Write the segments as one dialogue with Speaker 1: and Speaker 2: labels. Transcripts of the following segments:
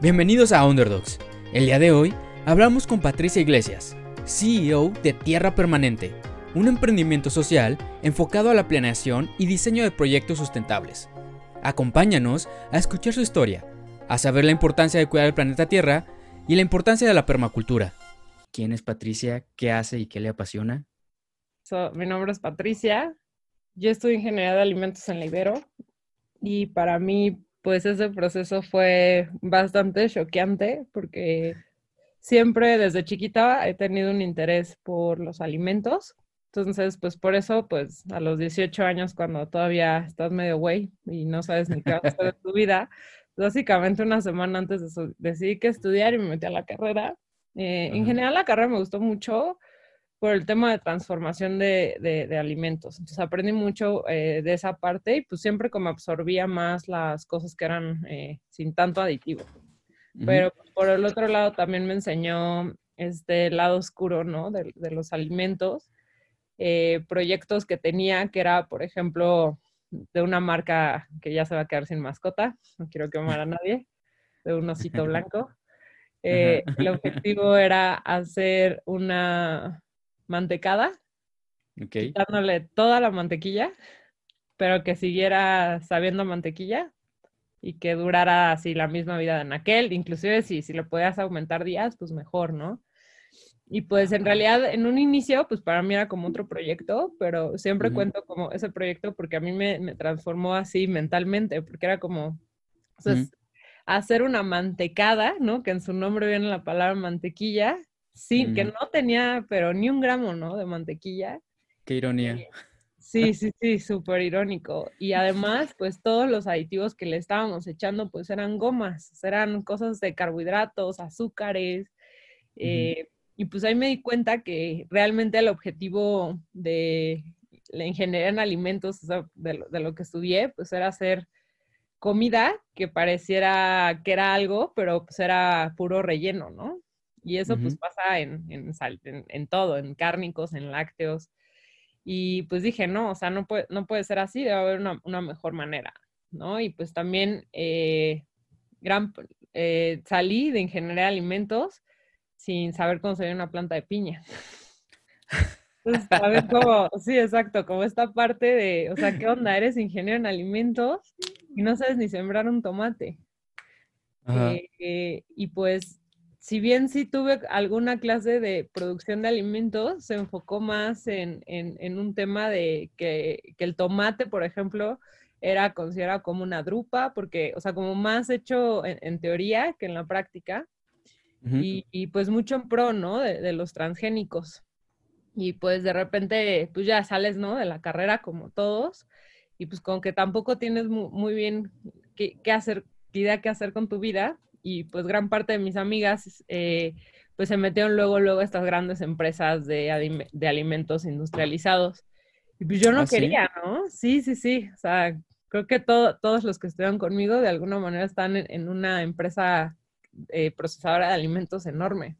Speaker 1: Bienvenidos a Underdogs. El día de hoy hablamos con Patricia Iglesias, CEO de Tierra Permanente, un emprendimiento social enfocado a la planeación y diseño de proyectos sustentables. Acompáñanos a escuchar su historia, a saber la importancia de cuidar el planeta Tierra y la importancia de la permacultura. ¿Quién es Patricia? ¿Qué hace y qué le apasiona?
Speaker 2: mi nombre es Patricia. Yo estudio ingeniería de alimentos en la Ibero y para mí pues ese proceso fue bastante choqueante porque siempre desde chiquita he tenido un interés por los alimentos. Entonces, pues por eso, pues a los 18 años, cuando todavía estás medio güey y no sabes ni qué hacer de tu vida, básicamente una semana antes de eso decidí que estudiar y me metí a la carrera. Eh, en general la carrera me gustó mucho, por el tema de transformación de, de, alimentos. Entonces aprendí mucho eh, de esa parte y pues siempre como absorbía más las cosas que eran eh, sin tanto aditivo. Pero por el otro lado también me enseñó este lado oscuro, ¿no? De, de los alimentos. Eh, proyectos que tenía, que era, por ejemplo, de una marca que ya se va a quedar sin mascota, no quiero quemar a nadie, de un osito blanco. el objetivo era hacer una, mantecada, dándole toda la mantequilla, pero que siguiera sabiendo mantequilla y que durara así la misma vida en aquel, inclusive si, si le podías aumentar días, pues mejor, ¿no? Y pues en realidad en un inicio, pues para mí era como otro proyecto, pero siempre cuento como ese proyecto porque a mí me, transformó así mentalmente, porque era como, hacer una mantecada, ¿no? Que en su nombre viene la palabra mantequilla, Sí, que no tenía, pero ni un gramo, ¿no? De mantequilla.
Speaker 1: Qué ironía.
Speaker 2: Eh, sí, sí, sí, súper irónico. Y además, pues todos los aditivos que le estábamos echando, pues eran gomas, eran cosas de carbohidratos, azúcares. Eh, y pues ahí me di cuenta que realmente el objetivo de la ingeniería en alimentos, de, lo, de lo que estudié, pues era hacer comida que pareciera que era algo, pero pues era puro relleno, ¿no? Y eso pues pasa en, en, en, todo, en cárnicos, en lácteos. Y pues dije, no, o sea, no puede, no puede ser así, debe haber una, una mejor manera, ¿no? Y pues también eh, gran, eh, salí de ingeniería de alimentos sin saber cómo sería una planta de piña. Entonces, ver cómo, sí, exacto, como esta parte de, o sea, ¿qué onda? Eres ingeniero en alimentos y no sabes ni sembrar un tomate. Eh, y pues si bien sí tuve alguna clase de producción de alimentos, se enfocó más en, un tema de que, el tomate, por ejemplo, era considerado como una drupa, porque, o sea, como más hecho en, teoría que en la práctica, y, pues mucho en pro, ¿no? De, los transgénicos. Y pues de repente, pues ya sales, ¿no? De la carrera como todos, y pues con que tampoco tienes muy, bien qué, qué hacer, qué idea qué hacer con tu vida, y pues gran parte de mis amigas eh, pues se metieron luego, luego a estas grandes empresas de, de alimentos industrializados. Y pues yo no ¿Ah, quería, ¿no? Sí, sí, sí. O sea, creo que todos los que estuvieron conmigo de alguna manera están en, una empresa eh, procesadora de alimentos enorme.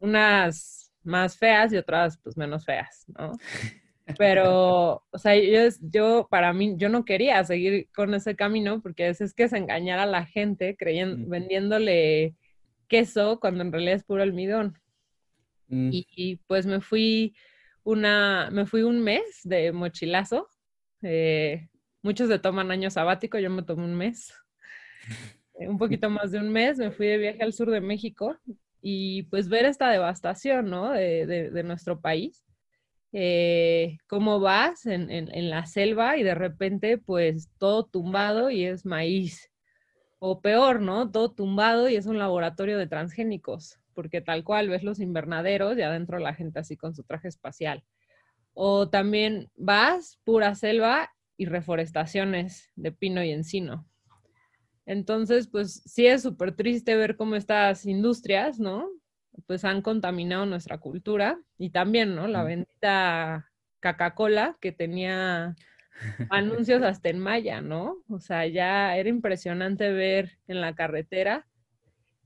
Speaker 2: Unas más feas y otras pues menos feas, ¿no? Pero, o sea, yo, yo, para mí, yo no quería seguir con ese camino porque es, es que es engañar a la gente creyendo, vendiéndole queso cuando en realidad es puro almidón. Mm. Y, pues me fui una, me fui un mes de mochilazo. Eh, muchos se toman año sabático, yo me tomé un mes. un poquito más de un mes, me fui de viaje al sur de México y pues ver esta devastación, ¿no? de, de nuestro país eh, cómo vas en, la selva y de repente pues todo tumbado y es maíz. O peor, ¿no? Todo tumbado y es un laboratorio de transgénicos, porque tal cual ves los invernaderos y adentro la gente así con su traje espacial. O también vas, pura selva y reforestaciones de pino y encino. Entonces, pues sí es súper triste ver cómo estas industrias, ¿no? Pues han contaminado nuestra cultura y también, ¿no? La bendita Coca-Cola que tenía anuncios hasta en maya, ¿no? O sea, ya era impresionante ver en la carretera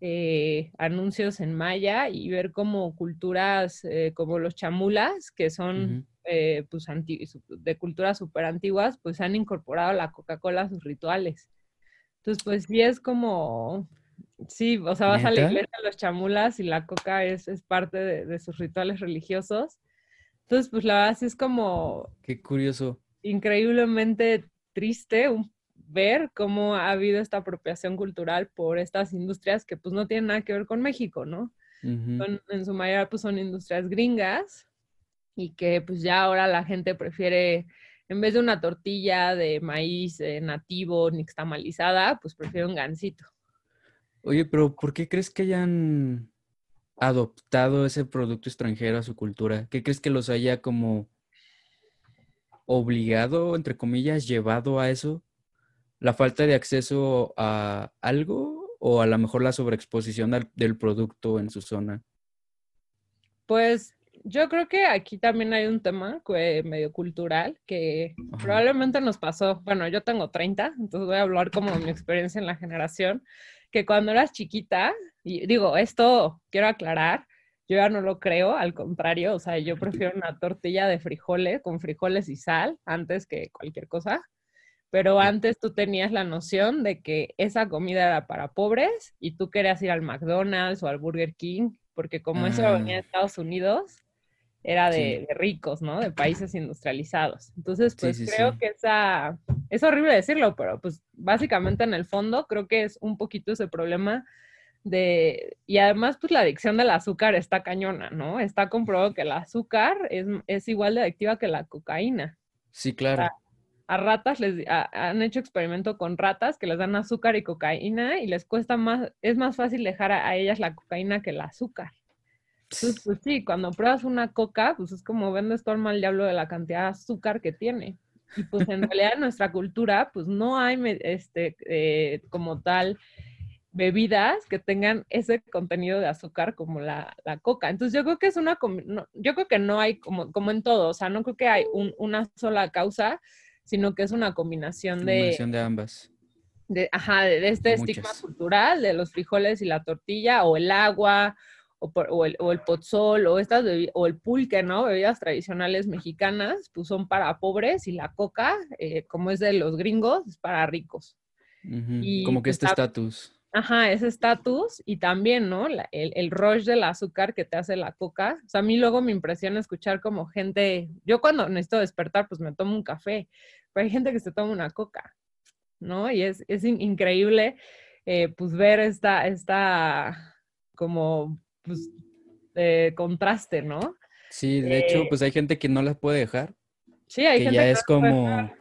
Speaker 2: eh, anuncios en maya y ver como culturas eh, como los chamulas, que son eh, pues, de culturas súper antiguas, pues han incorporado la Coca-Cola a sus rituales. Entonces, pues sí es como Sí, o sea, vas a la iglesia a los chamulas y la coca es, es parte de, de sus rituales religiosos. Entonces, pues la verdad sí es como
Speaker 1: Qué curioso.
Speaker 2: increíblemente triste un- ver cómo ha habido esta apropiación cultural por estas industrias que pues no tienen nada que ver con México, ¿no? Son- en su mayoría pues son industrias gringas y que pues ya ahora la gente prefiere, en vez de una tortilla de maíz eh, nativo nixtamalizada, pues prefiere un gansito.
Speaker 1: Oye, pero ¿por qué crees que hayan adoptado ese producto extranjero a su cultura? ¿Qué crees que los haya como obligado, entre comillas, llevado a eso? ¿La falta de acceso a algo o a lo mejor la sobreexposición del producto en su zona?
Speaker 2: Pues yo creo que aquí también hay un tema que- medio cultural que
Speaker 1: Ajá.
Speaker 2: probablemente nos pasó. Bueno, yo tengo 30, entonces voy a hablar como de mi experiencia en la generación, que cuando eras chiquita, y digo, esto quiero aclarar, yo ya no lo creo, al contrario, o sea, yo prefiero una tortilla de frijoles con frijoles y sal antes que cualquier cosa. Pero antes tú tenías la noción de que esa comida era para pobres y tú querías ir al McDonald's o al Burger King, porque como eso venía de
Speaker 1: Ah.
Speaker 2: Estados Unidos, era de,
Speaker 1: Sí.
Speaker 2: de ricos, ¿no? De países industrializados. Entonces, pues
Speaker 1: sí,
Speaker 2: creo que esa, es horrible decirlo, pero pues básicamente en el fondo creo que es un poquito ese problema de, y además pues la adicción del azúcar está cañona, ¿no? Está comprobado que el azúcar es, es igual de adictiva que la cocaína.
Speaker 1: Sí, claro.
Speaker 2: A ratas les a- han hecho experimento con ratas que les dan azúcar y cocaína y les cuesta más, es más fácil dejar a, a ellas la cocaína que el azúcar. Entonces, pues sí, cuando pruebas una coca, pues es como vendes alma al diablo de la cantidad de azúcar que tiene. Y pues en realidad en nuestra cultura, pues no hay este, eh, como tal bebidas que tengan ese contenido de azúcar como la, la coca. Entonces yo creo que es una, no- yo creo que no hay como, como en todo, o sea, no creo que hay un- una sola causa, sino que es una combinación de,
Speaker 1: Combinación de ambas.
Speaker 2: de, ajá, de, de este estigma
Speaker 1: Muchas.
Speaker 2: cultural de los frijoles y la tortilla o el agua o, por- o el, o el pozol o estas o el pulque, ¿no? Bebidas tradicionales mexicanas, pues son para pobres y la coca, eh, como es de los gringos, es para ricos. Y
Speaker 1: Como que
Speaker 2: pues
Speaker 1: este estatus.
Speaker 2: Ajá, ese estatus y también, ¿no? La- el, el rush del azúcar que te hace la coca. O sea, a mí luego me impresiona escuchar como gente, yo cuando necesito despertar, pues me tomo un café, pero hay gente que se toma una coca, ¿no? Y es, es in- increíble, eh, pues ver esta, esta, como, pues, eh, contraste, ¿no?
Speaker 1: Sí, de hecho,
Speaker 2: Eh,
Speaker 1: pues hay gente que no las puede dejar.
Speaker 2: Sí, hay
Speaker 1: que
Speaker 2: gente
Speaker 1: ya
Speaker 2: que
Speaker 1: es
Speaker 2: no
Speaker 1: como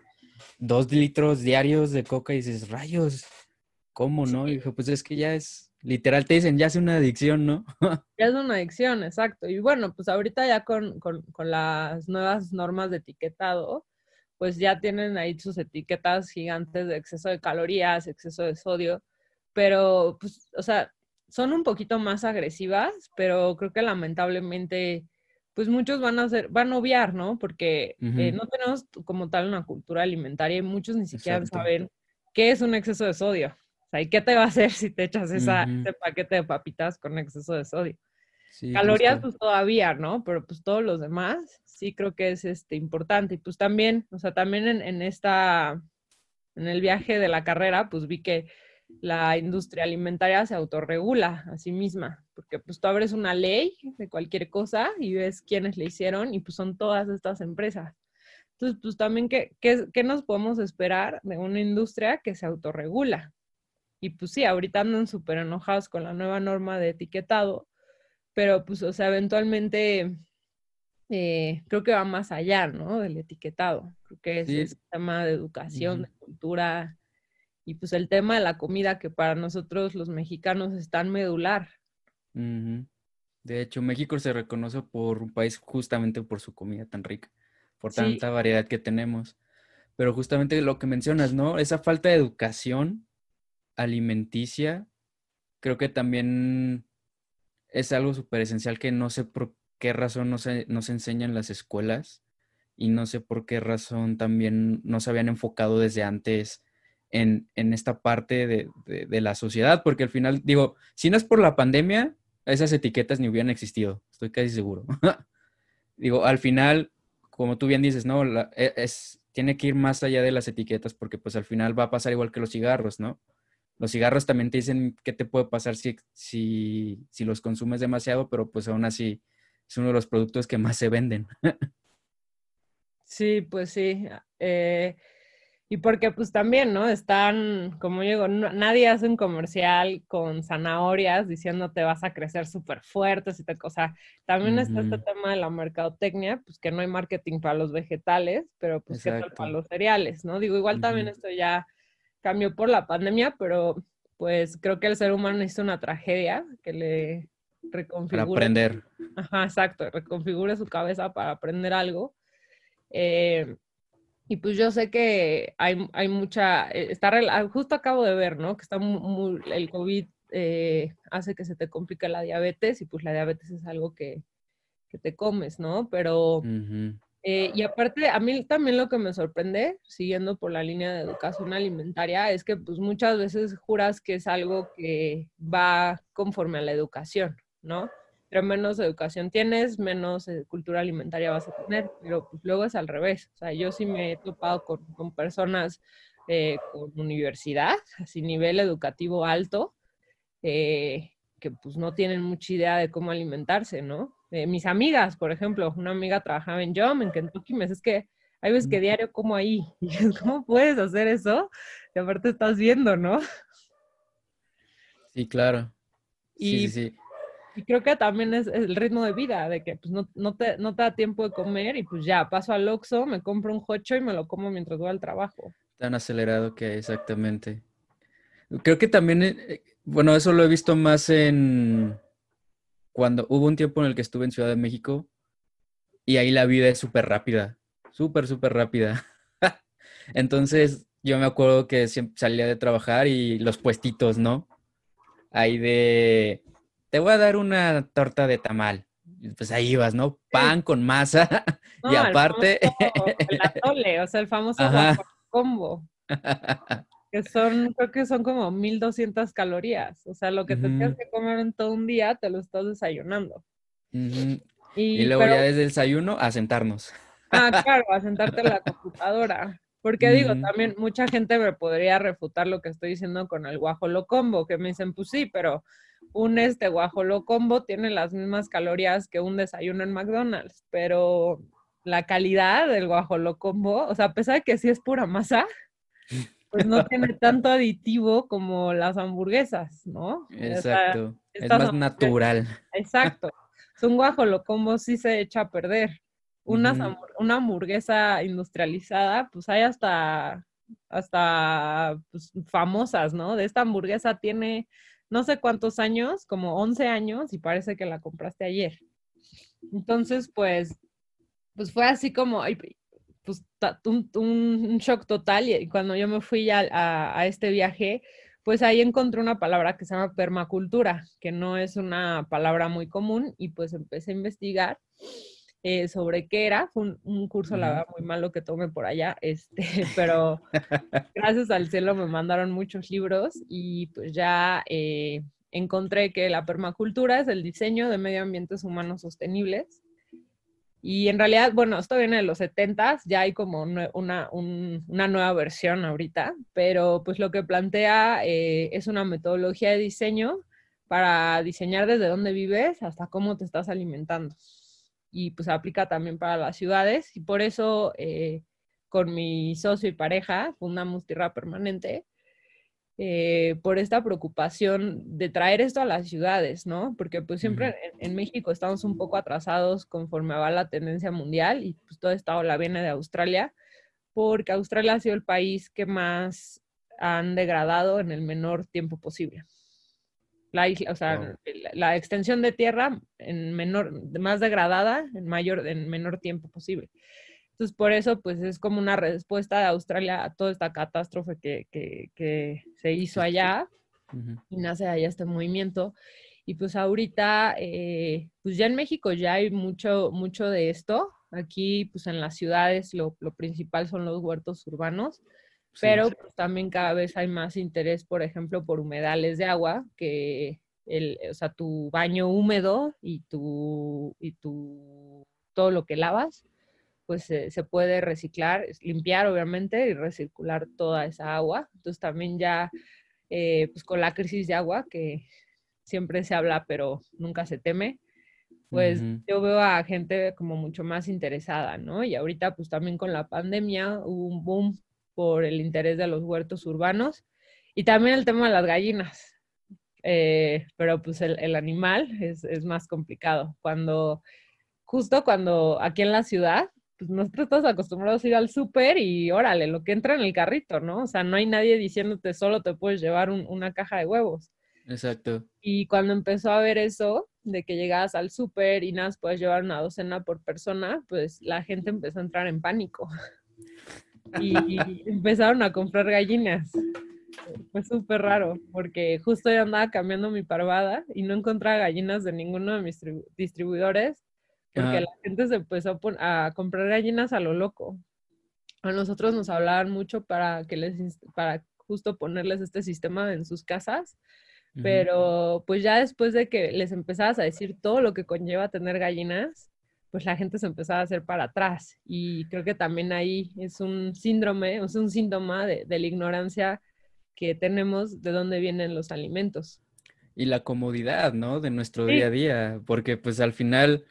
Speaker 1: dos litros diarios de coca y dices, rayos, ¿cómo no? Y dije, pues es que ya es, literal te dicen, ya es una adicción, ¿no?
Speaker 2: Ya es una adicción, exacto. Y bueno, pues ahorita ya con, con- con las nuevas normas de etiquetado, pues ya tienen ahí sus etiquetas gigantes de exceso de calorías, exceso de sodio, pero pues, o sea, son un poquito más agresivas, pero creo que lamentablemente, pues muchos van a hacer, van a obviar, ¿no? Porque eh,
Speaker 1: Ujú.
Speaker 2: no tenemos como tal una cultura alimentaria y muchos ni siquiera
Speaker 1: Exacto.
Speaker 2: saben qué es un exceso de sodio. O sea, ¿y qué te va a hacer si te echas esa,
Speaker 1: Ujú.
Speaker 2: ese paquete de papitas con exceso de sodio?
Speaker 1: Sí,
Speaker 2: Calorías,
Speaker 1: justo.
Speaker 2: pues todavía, ¿no? Pero pues todos los demás sí creo que es este, importante. Y pues también, o sea, también en, en esta, en el viaje de la carrera, pues vi que la industria alimentaria se autorregula a sí misma, porque pues tú abres una ley de cualquier cosa y ves quiénes le hicieron y pues son todas estas empresas. Entonces, pues también, ¿qué, qué, qué nos podemos esperar de una industria que se autorregula? Y pues sí, ahorita andan súper enojados con la nueva norma de etiquetado, pero pues, o sea, eventualmente eh, creo que va más allá, ¿no? Del etiquetado. Creo que es
Speaker 1: Sí.
Speaker 2: el tema de educación,
Speaker 1: Ujú.
Speaker 2: de cultura y pues el tema de la comida que para nosotros los mexicanos es tan medular.
Speaker 1: De hecho, México se reconoce por un país justamente por su comida tan rica, por
Speaker 2: Sí.
Speaker 1: tanta variedad que tenemos. Pero justamente lo que mencionas, ¿no? Esa falta de educación alimenticia, creo que también es algo súper esencial que no sé por qué razón no se, no se enseña en las escuelas y no sé por qué razón también no se habían enfocado desde antes en, en esta parte de, de- de la sociedad, porque al final, digo, si no es por la pandemia, esas etiquetas ni hubieran existido, estoy casi seguro. digo, al final, como tú bien dices, ¿no? La- e- es, tiene que ir más allá de las etiquetas porque pues al final va a pasar igual que los cigarros, ¿no? Los cigarros también te dicen qué te puede pasar si, si, si los consumes demasiado, pero pues aún así es uno de los productos que más se venden.
Speaker 2: sí, pues sí. Eh, y porque pues también, ¿no? Están, como digo, nadie hace un comercial con zanahorias diciendo te vas a crecer súper fuerte, si te, o sea, también está este tema de la mercadotecnia, pues que no hay marketing para los vegetales, pero pues qué tal para los cereales, ¿no? Digo, igual también esto ya cambió por la pandemia, pero pues creo que el ser humano hizo una tragedia que le reconfigure.
Speaker 1: Para aprender.
Speaker 2: Ajá, exacto, reconfigure su cabeza para aprender algo. Eh, y pues yo sé que hay, hay mucha, eh, está, ah, justo acabo de ver, ¿no? Que está muy, el COVID eh, hace que se te complique la diabetes y pues la diabetes es algo que, que te comes, ¿no? Pero, eh, y aparte, a mí también lo que me sorprende, siguiendo por la línea de educación alimentaria, es que pues muchas veces juras que es algo que va conforme a la educación, ¿no? Pero menos educación tienes, menos eh, cultura alimentaria vas a tener, pero pues, luego es al revés. O sea, yo sí me he topado con, con personas eh, con universidad, así nivel educativo alto, eh, que pues no tienen mucha idea de cómo alimentarse, ¿no? mis amigas, por ejemplo, una amiga trabajaba en Jom, en Kentucky, me dice, es que hay veces que diario como ahí. Y ¿cómo puedes hacer eso? Y aparte estás viendo, ¿no?
Speaker 1: Sí, claro.
Speaker 2: Y, sí, sí. Y creo que también es, el ritmo de vida, de que pues, no, no, te, no te da tiempo de comer y pues ya, paso al Oxxo, me compro un hocho y me lo como mientras voy al trabajo.
Speaker 1: Tan acelerado que exactamente. Creo que también, eh, bueno, eso lo he visto más en cuando hubo un tiempo en el que estuve en Ciudad de México y ahí la vida es súper rápida, súper, súper rápida. Entonces, yo me acuerdo que siempre salía de trabajar y los puestitos, ¿no? Ahí de te voy a dar una torta de tamal. Pues ahí vas, ¿no? Pan con masa y aparte...
Speaker 2: El, atole, o sea, el famoso combo. que son, creo que son como 1200 calorías. O sea, lo que te tienes que comer en todo un día, te lo estás desayunando.
Speaker 1: y, luego ya desde el desayuno a sentarnos.
Speaker 2: Ah, claro, a sentarte en la computadora. Porque digo, también mucha gente me podría refutar lo que estoy diciendo con el guajolo combo, que me dicen, pues sí, pero un este guajolo combo tiene las mismas calorías que un desayuno en McDonald's, pero la calidad del guajolo combo, o sea, a pesar de que sí es pura masa, pues no tiene tanto aditivo como las hamburguesas, ¿no?
Speaker 1: Exacto. es más natural.
Speaker 2: Exacto. Es un guajolo combo sí se echa a perder. Una, una hamburguesa industrializada, pues hay hasta, hasta pues, famosas, ¿no? De esta hamburguesa tiene no sé cuántos años, como 11 años, y parece que la compraste ayer. Entonces, pues, pues fue así como, pues, un, shock total. Y cuando yo me fui a, a este viaje, pues ahí encontré una palabra que se llama permacultura, que no es una palabra muy común, y pues empecé a investigar eh, sobre qué era. Fue un, curso, la verdad, muy malo que tomé por allá, este, pero gracias al cielo me mandaron muchos libros y pues ya eh, encontré que la permacultura es el diseño de medio ambientes humanos sostenibles. Y en realidad, bueno, esto viene de los 70 ya hay como una, una, nueva versión ahorita, pero pues lo que plantea eh, es una metodología de diseño para diseñar desde dónde vives hasta cómo te estás alimentando y pues aplica también para las ciudades y por eso eh, con mi socio y pareja fundamos Tierra Permanente eh, por esta preocupación de traer esto a las ciudades, ¿no? Porque pues siempre en, México estamos un poco atrasados conforme va la tendencia mundial y pues todo esta ola viene de Australia, porque Australia ha sido el país que más han degradado en el menor tiempo posible la isla, o sea, la, extensión de tierra en menor, más degradada, en mayor, en menor tiempo posible. Entonces, por eso, pues es como una respuesta de Australia a toda esta catástrofe que, que, se hizo allá y nace allá este movimiento. Y pues ahorita, eh, pues ya en México ya hay mucho, mucho de esto. Aquí, pues en las ciudades, lo, lo principal son los huertos urbanos pero pues, también cada vez hay más interés, por ejemplo, por humedales de agua, que el, o sea, tu baño húmedo y tu, y tu todo lo que lavas, pues se puede reciclar, limpiar obviamente y recircular toda esa agua. Entonces también ya eh, pues con la crisis de agua, que siempre se habla, pero nunca se teme, pues yo veo a gente como mucho más interesada, ¿no? Y ahorita pues también con la pandemia hubo un boom por el interés de los huertos urbanos y también el tema de las gallinas. Eh, pero pues el, el animal es, es, más complicado. Cuando, justo cuando aquí en la ciudad, pues nosotros estamos acostumbrados a ir al súper y órale, lo que entra en el carrito, ¿no? O sea, no hay nadie diciéndote solo te puedes llevar una caja de huevos.
Speaker 1: Exacto.
Speaker 2: Y cuando empezó a ver eso, de que llegabas al súper y nada, puedes llevar una docena por persona, pues la gente empezó a entrar en pánico. Y empezaron a comprar gallinas. Fue súper raro, porque justo yo andaba cambiando mi parvada y no encontraba gallinas de ninguno de mis distribuidores, porque la gente se empezó a, comprar gallinas a lo loco. A nosotros nos hablaban mucho para que les, para justo ponerles este sistema en sus casas, pero pues ya después de que les empezabas a decir todo lo que conlleva tener gallinas, pues la gente se empezaba a hacer para atrás. Y creo que también ahí es un síndrome, es un síntoma de, de la ignorancia que tenemos de dónde vienen los alimentos.
Speaker 1: Y la comodidad, ¿no? De nuestro día a día, porque pues al final,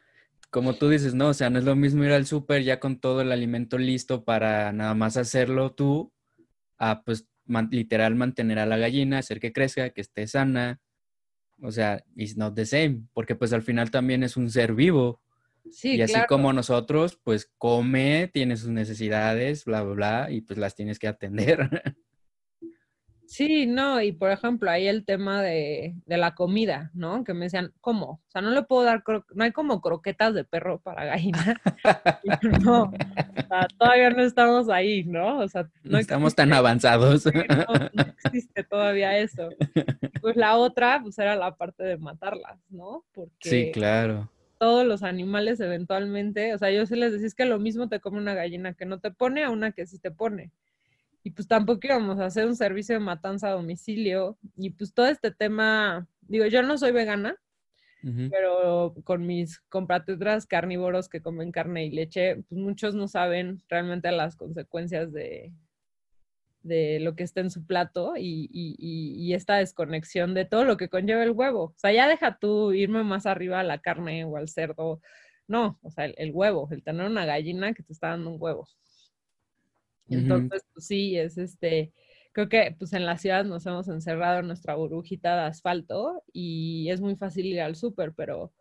Speaker 1: como tú dices, no, o sea, no es lo mismo ir al súper ya con todo el alimento listo para nada más hacerlo tú, a pues literal mantener a la gallina, hacer que crezca, que esté sana. O sea, it's not the same, porque pues al final también es un ser vivo. Sí, y así como nosotros, pues come, tiene sus necesidades, bla, bla, bla, y pues las tienes que atender.
Speaker 2: Sí, no, y por ejemplo, ahí el tema de, la comida, ¿no? Que me decían, ¿cómo? O sea, no le puedo dar, no hay como croquetas de perro para gallina. no, o sea, todavía no estamos ahí, ¿no? O sea,
Speaker 1: no estamos tan avanzados.
Speaker 2: no, existe todavía eso. Pues la otra, pues era la parte de matarlas, ¿no?
Speaker 1: Porque sí, claro.
Speaker 2: Todos los animales eventualmente, o sea, yo sí les decía, es que lo mismo te come una gallina que no te pone a una que sí te pone y pues tampoco íbamos a hacer un servicio de matanza a domicilio y pues todo este tema, digo, yo no soy vegana, pero con mis compatriotas carnívoros que comen carne y leche, pues muchos no saben realmente las consecuencias de, de lo que está en su plato y, y, y, esta desconexión de todo lo que conlleva el huevo. O sea, ya deja tú irme más arriba a la carne o al cerdo. No, o sea, el, el huevo, el tener una gallina que te está dando un huevo. Entonces, pues sí, es este, creo que pues en la ciudad nos hemos encerrado en nuestra burbujita de asfalto y es muy fácil ir al súper, pero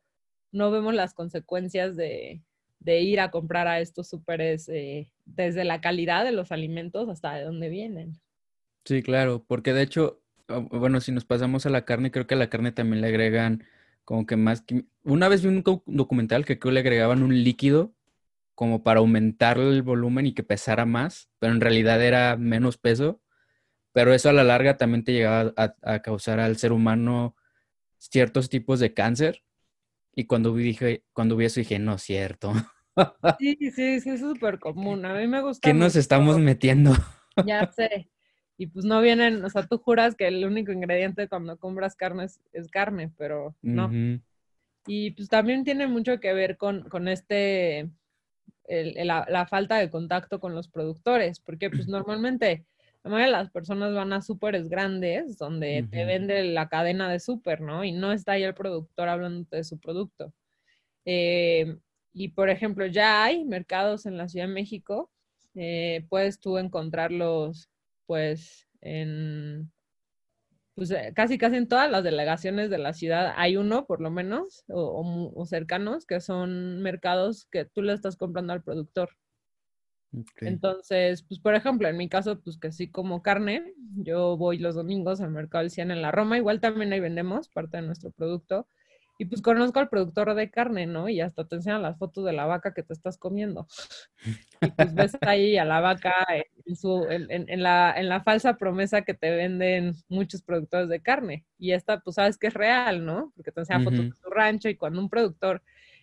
Speaker 2: no vemos las consecuencias de, ir a comprar a estos súperes eh, desde la calidad de los alimentos hasta de dónde vienen.
Speaker 1: Sí, claro, porque de hecho, bueno, si nos pasamos a la carne, creo que a la carne también le agregan como que más... Una vez vi un documental que creo le agregaban un líquido como para aumentar el volumen y que pesara más, pero en realidad era menos peso. Pero eso a la larga también te llegaba a, causar al ser humano ciertos tipos de cáncer. Y cuando vi, dije, cuando vi eso dije, no es cierto.
Speaker 2: Sí, sí, sí, es súper común. A mí me gusta.
Speaker 1: ¿Qué nos estamos metiendo?
Speaker 2: Ya sé. Y pues no vienen, o sea, tú juras que el único ingrediente cuando compras carne es, carne, pero no. Y pues también tiene mucho que ver con, con este la, falta de contacto con los productores, porque pues normalmente la mayoría de las personas van a súperes grandes donde te vende la cadena de súper, ¿no? Y no está ahí el productor hablando de su producto. Eh, y por ejemplo, ya hay mercados en la Ciudad de México, eh, puedes tú encontrarlos pues en pues eh, casi casi en todas las delegaciones de la ciudad hay uno, por lo menos, o, cercanos, que son mercados que tú le estás comprando al productor. Entonces, pues por ejemplo, en mi caso, pues que sí como carne, yo voy los domingos al mercado del Cien en la Roma, igual también ahí vendemos parte de nuestro producto, y pues conozco al productor de carne, ¿no? Y hasta te enseñan las fotos de la vaca que te estás comiendo. Y pues ves ahí a la vaca en, su, en, la, en la falsa promesa que te venden muchos productores de carne. Y esta, pues sabes que es real, ¿no? Porque te enseñan fotos de tu rancho y cuando un productor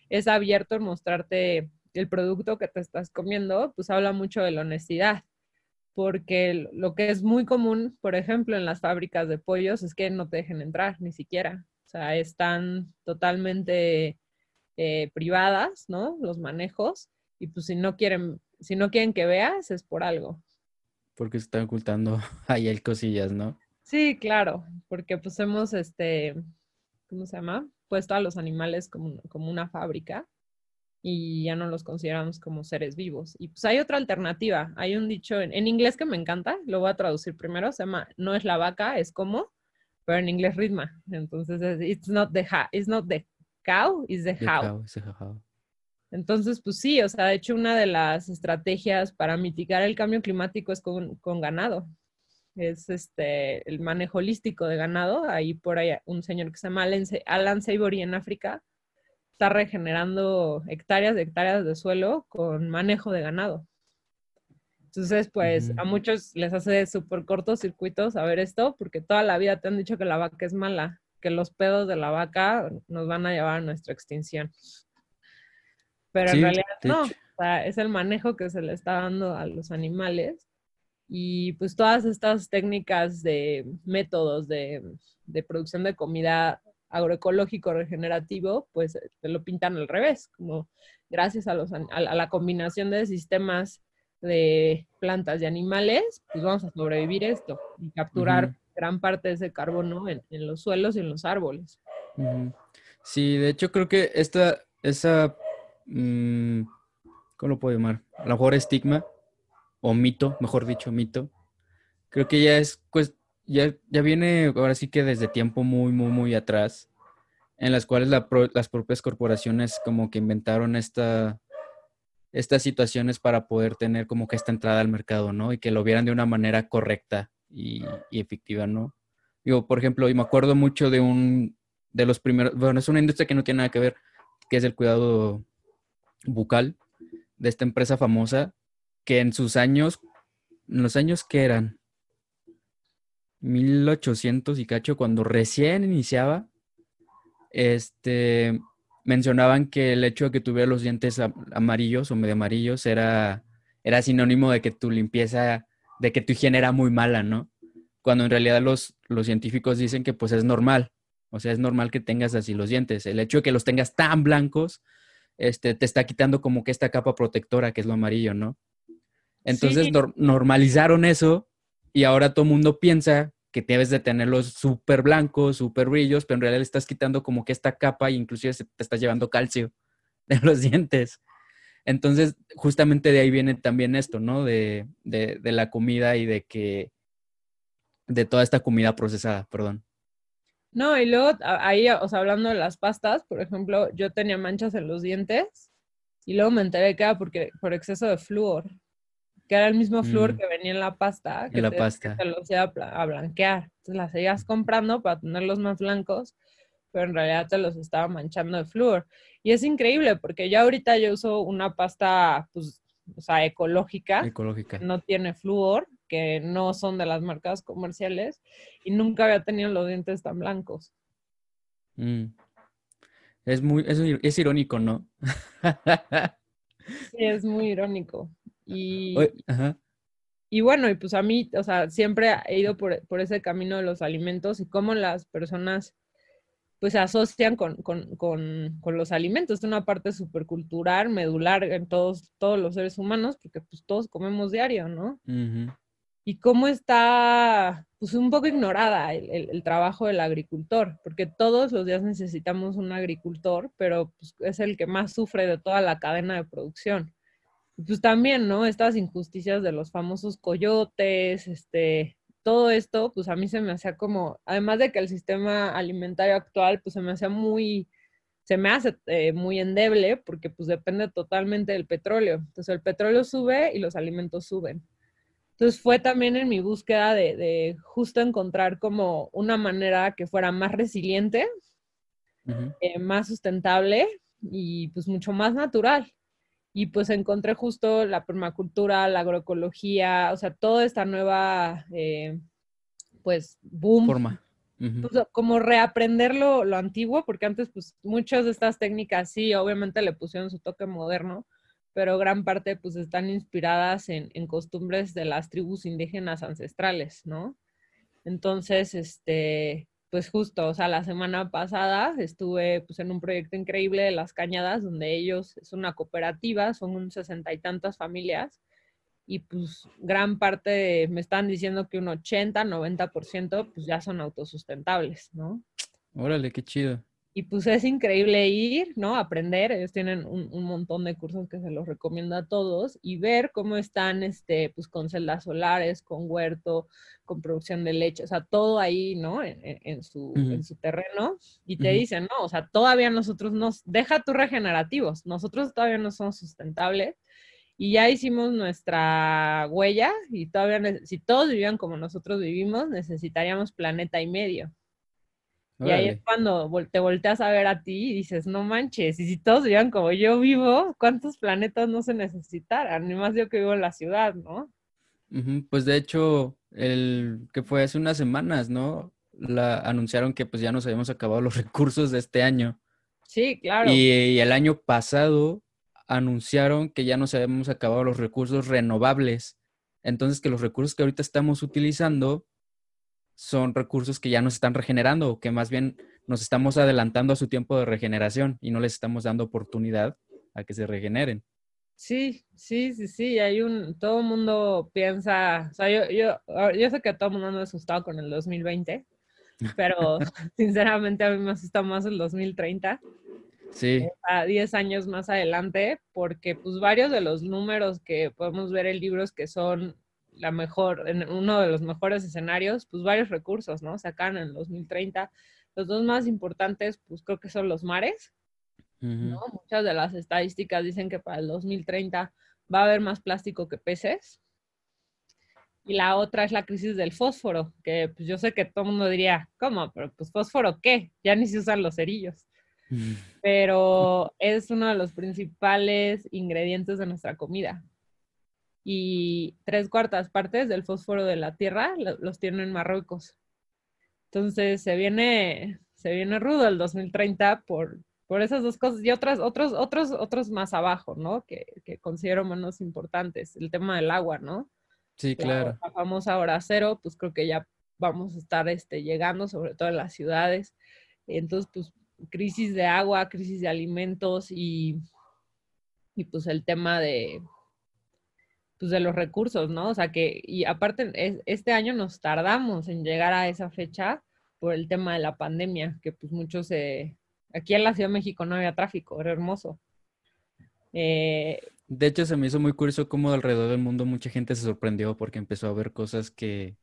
Speaker 2: es abierto en mostrarte el producto que te estás comiendo, pues habla mucho de la honestidad. Porque lo que es muy común, por ejemplo, en las fábricas de pollos es que no te dejen entrar ni siquiera. O sea, están totalmente eh, privadas, ¿no? Los manejos. Y pues si no quieren, si no quieren que veas, es por algo.
Speaker 1: Porque se están ocultando ahí hay cosillas, ¿no?
Speaker 2: Sí, claro, porque pues hemos, este, ¿cómo se llama? Puesto a los animales como, como una fábrica y ya no los consideramos como seres vivos. Y pues hay otra alternativa. Hay un dicho en, en, inglés que me encanta, lo voy a traducir primero, se llama no es la vaca, es como, pero en inglés ritma. Entonces es it's not the ha, it's not the cow, it's the, how. how. Entonces, pues sí, o sea, de hecho una de las estrategias para mitigar el cambio climático es con, con ganado es este, el manejo holístico de ganado. Ahí por ahí un señor que se llama Alan Savory en África está regenerando hectáreas de hectáreas de suelo con manejo de ganado. Entonces, pues a muchos les hace súper cortos circuitos saber esto, porque toda la vida te han dicho que la vaca es mala, que los pedos de la vaca nos van a llevar a nuestra extinción. Pero en realidad no, es el manejo que se le está dando a los animales y pues todas estas técnicas de métodos de, producción de comida agroecológico regenerativo, pues te lo pintan al revés, como gracias a, los, a, la combinación de sistemas de plantas y animales, pues vamos a sobrevivir esto y capturar gran parte de ese carbono en, los suelos y en los árboles.
Speaker 1: Sí, de hecho creo que esta, esa, mm, ¿cómo lo puedo llamar? A lo mejor estigma o mito, mejor dicho, mito, creo que ya es, pues, ya, ya viene ahora sí que desde tiempo muy, muy, muy atrás, en las cuales las propias corporaciones como que inventaron esta, estas situaciones para poder tener como que esta entrada al mercado, ¿no? Y que lo vieran de una manera correcta y, y efectiva, ¿no? Digo, por ejemplo, y me acuerdo mucho de un, de los primeros, bueno, es una industria que no tiene nada que ver, que es el cuidado bucal de esta empresa famosa que en sus años, en los años que eran 1800 y cacho, cuando recién iniciaba, este, mencionaban que el hecho de que tuviera los dientes amarillos o medio amarillos era, era sinónimo de que tu limpieza, de que tu higiene era muy mala, ¿no? Cuando en realidad los, los científicos dicen que pues es normal, o sea, es normal que tengas así los dientes. El hecho de que los tengas tan blancos, este, te está quitando como que esta capa protectora que es lo amarillo, ¿no? Entonces normalizaron eso y ahora todo mundo piensa que debes de tenerlos súper blancos, súper brillos, pero en realidad le estás quitando como que esta capa e inclusive te estás llevando calcio de los dientes. Entonces, justamente de ahí viene también esto, ¿no? De, de, de la comida y de que, de toda esta comida procesada, perdón.
Speaker 2: No, y luego ahí, o sea, hablando de las pastas, por ejemplo, yo tenía manchas en los dientes y luego me enteré que era porque, por exceso de flúor que era el mismo flúor mm. que venía en la pasta, que,
Speaker 1: la
Speaker 2: te,
Speaker 1: pasta.
Speaker 2: Que los iba a, blanquear. Entonces las seguías comprando para tenerlos más blancos, pero en realidad te los estaba manchando de flúor. Y es increíble porque ya ahorita yo uso una pasta, pues, o sea, ecológica.
Speaker 1: Ecológica.
Speaker 2: no tiene flúor, que no son de las marcas comerciales, y nunca había tenido los dientes tan blancos.
Speaker 1: Mm. Es muy, es, es irónico, ¿no?
Speaker 2: sí, es muy irónico. Y, y bueno, y pues a mí, o sea, siempre he ido por, por ese camino de los alimentos y cómo las personas pues se asocian con, con, con, con, los alimentos. Es una parte súper cultural, medular en todos, todos los seres humanos, porque pues todos comemos diario, ¿no? Y cómo está pues un poco ignorada el, el, el, trabajo del agricultor, porque todos los días necesitamos un agricultor, pero pues, es el que más sufre de toda la cadena de producción pues también, ¿no? Estas injusticias de los famosos coyotes, este, todo esto, pues a mí se me hacía como, además de que el sistema alimentario actual, pues se me hacía muy, se me hace eh, muy endeble porque pues depende totalmente del petróleo. Entonces el petróleo sube y los alimentos suben. Entonces fue también en mi búsqueda de, de justo encontrar como una manera que fuera más resiliente, eh, más sustentable y pues mucho más natural y pues encontré justo la permacultura, la agroecología, o sea, toda esta nueva, eh, pues, boom.
Speaker 1: Forma.
Speaker 2: Pues, como reaprender lo, antiguo, porque antes, pues, muchas de estas técnicas sí, obviamente le pusieron su toque moderno, pero gran parte, pues, están inspiradas en, en costumbres de las tribus indígenas ancestrales, ¿no? Entonces, este, pues justo, o sea, la semana pasada estuve pues en un proyecto increíble de Las Cañadas, donde ellos, es una cooperativa, son un sesenta y tantas familias, y pues gran parte, me están diciendo que un 80, 90% pues ya son autosustentables, ¿no?
Speaker 1: Órale, qué chido.
Speaker 2: Y pues es increíble ir, ¿no? Aprender. Ellos tienen un, montón de cursos que se los recomiendo a todos y ver cómo están, este, pues con celdas solares, con huerto, con producción de leche, o sea, todo ahí, ¿no? En, su, en su, terreno. Y te dicen, no, o sea, todavía nosotros nos, deja tus regenerativos, nosotros todavía no somos sustentables y ya hicimos nuestra huella y todavía, si todos vivían como nosotros vivimos, necesitaríamos planeta y medio. Y ahí es cuando te volteas a ver a ti y dices, no manches, y si todos vivían como yo vivo, ¿cuántos planetas no se necesitaran? Ni más yo que vivo en la ciudad, ¿no?
Speaker 1: Pues de hecho, el que fue hace unas semanas, ¿no? La, anunciaron que pues ya nos habíamos acabado los recursos de este año.
Speaker 2: Sí, claro.
Speaker 1: Y, el año pasado anunciaron que ya nos habíamos acabado los recursos renovables. Entonces que los recursos que ahorita estamos utilizando son recursos que ya nos están regenerando o que más bien nos estamos adelantando a su tiempo de regeneración y no les estamos dando oportunidad a que se regeneren.
Speaker 2: Sí, sí, sí, sí, hay un, todo el mundo piensa, o sea, yo, yo, ah, yo sé que todo el mundo anda asustado con el 2020, pero sinceramente a mí me asusta más el 2030.
Speaker 1: Sí.
Speaker 2: Eh, a 10 años más adelante, porque pues varios de los números que podemos ver en libros que son la mejor, en uno de los mejores escenarios, pues varios recursos, ¿no? Sacan en 2030. Los dos más importantes, pues creo que son los mares, ¿no? Muchas de las estadísticas dicen que para el 2030 va a haber más plástico que peces. Y la otra es la crisis del fósforo, que pues yo sé que todo el mundo diría, ¿cómo? Pero pues fósforo, ¿qué? Ya ni se usan los cerillos. Pero es uno de los principales ingredientes de nuestra comida y tres cuartas partes del fósforo de la Tierra los tiene en Marruecos. Entonces se viene, se viene rudo el 2030 por, por esas dos cosas y otras, otros, otros, otros más abajo, ¿no? Que, que considero menos importantes. El tema del agua, ¿no?
Speaker 1: Sí, claro.
Speaker 2: La, famosa hora cero, pues creo que ya vamos a estar este, llegando, sobre todo en las ciudades. Entonces, pues, crisis de agua, crisis de alimentos y, y pues el tema de, pues, de los recursos, ¿no? O sea que, y aparte, este año nos tardamos en llegar a esa fecha por el tema de la pandemia, que pues muchos, aquí en la Ciudad de México no había tráfico, era hermoso.
Speaker 1: Eh, de hecho, se me hizo muy curioso cómo alrededor del mundo mucha gente se sorprendió porque empezó a ver cosas que,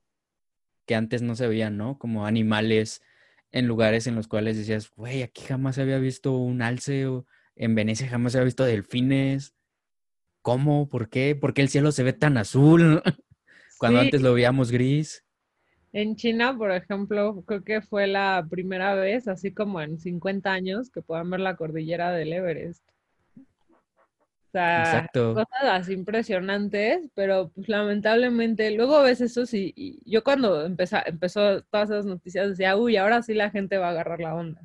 Speaker 1: que antes no se veían, ¿no? Como animales en lugares en los cuales decías, güey, aquí jamás se había visto un alce, o en Venecia jamás se había visto delfines. ¿Cómo? ¿Por qué? ¿Por qué el cielo se ve tan azul cuando antes lo veíamos gris?
Speaker 2: En China, por ejemplo, creo que fue la primera vez, así como en 50 años, que puedan ver la cordillera del Everest. O sea, cosas impresionantes, pero pues lamentablemente, luego ves eso sí, y yo cuando empezó, empezó todas esas noticias decía, uy, ahora sí la gente va a agarrar la onda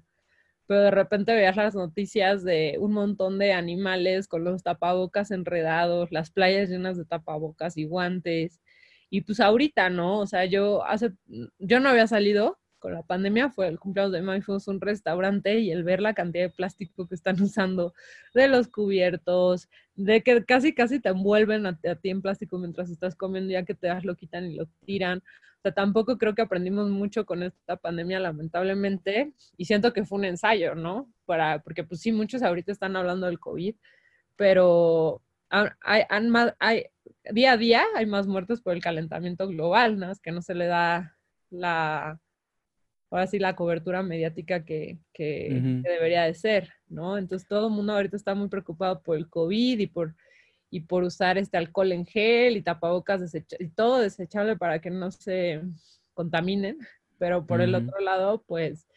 Speaker 2: pero de repente veías las noticias de un montón de animales con los tapabocas enredados, las playas llenas de tapabocas y guantes. Y pues ahorita, ¿no? O sea, yo hace, yo no había salido con la pandemia, fue el cumpleaños de mi fuimos un restaurante y el ver la cantidad de plástico que están usando, de los cubiertos, de que casi casi te envuelven a, ti en plástico mientras estás comiendo, ya que te das lo quitan y lo tiran. O sea, tampoco creo que aprendimos mucho con esta pandemia, lamentablemente, y siento que fue un ensayo, ¿no? Para, porque pues sí, muchos ahorita están hablando del COVID, pero hay, hay, día a día hay más muertes por el calentamiento global, ¿no? Es que no se le da la, ahora sí, la cobertura mediática que, que debería de ser, ¿no? Entonces todo el mundo ahorita está muy preocupado por el COVID y por y por usar este alcohol en gel y tapabocas y todo desechable para que no se contaminen, pero por el otro lado, pues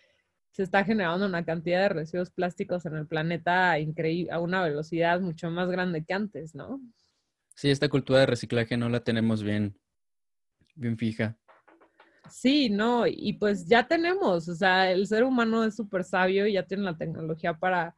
Speaker 2: se está generando una cantidad de residuos plásticos en el planeta increíble, a una velocidad mucho más grande que antes, ¿no?
Speaker 1: Sí, esta cultura de reciclaje no la tenemos bien, bien fija.
Speaker 2: Sí, no, y pues ya tenemos, o sea, el ser humano es súper sabio y ya tiene la tecnología para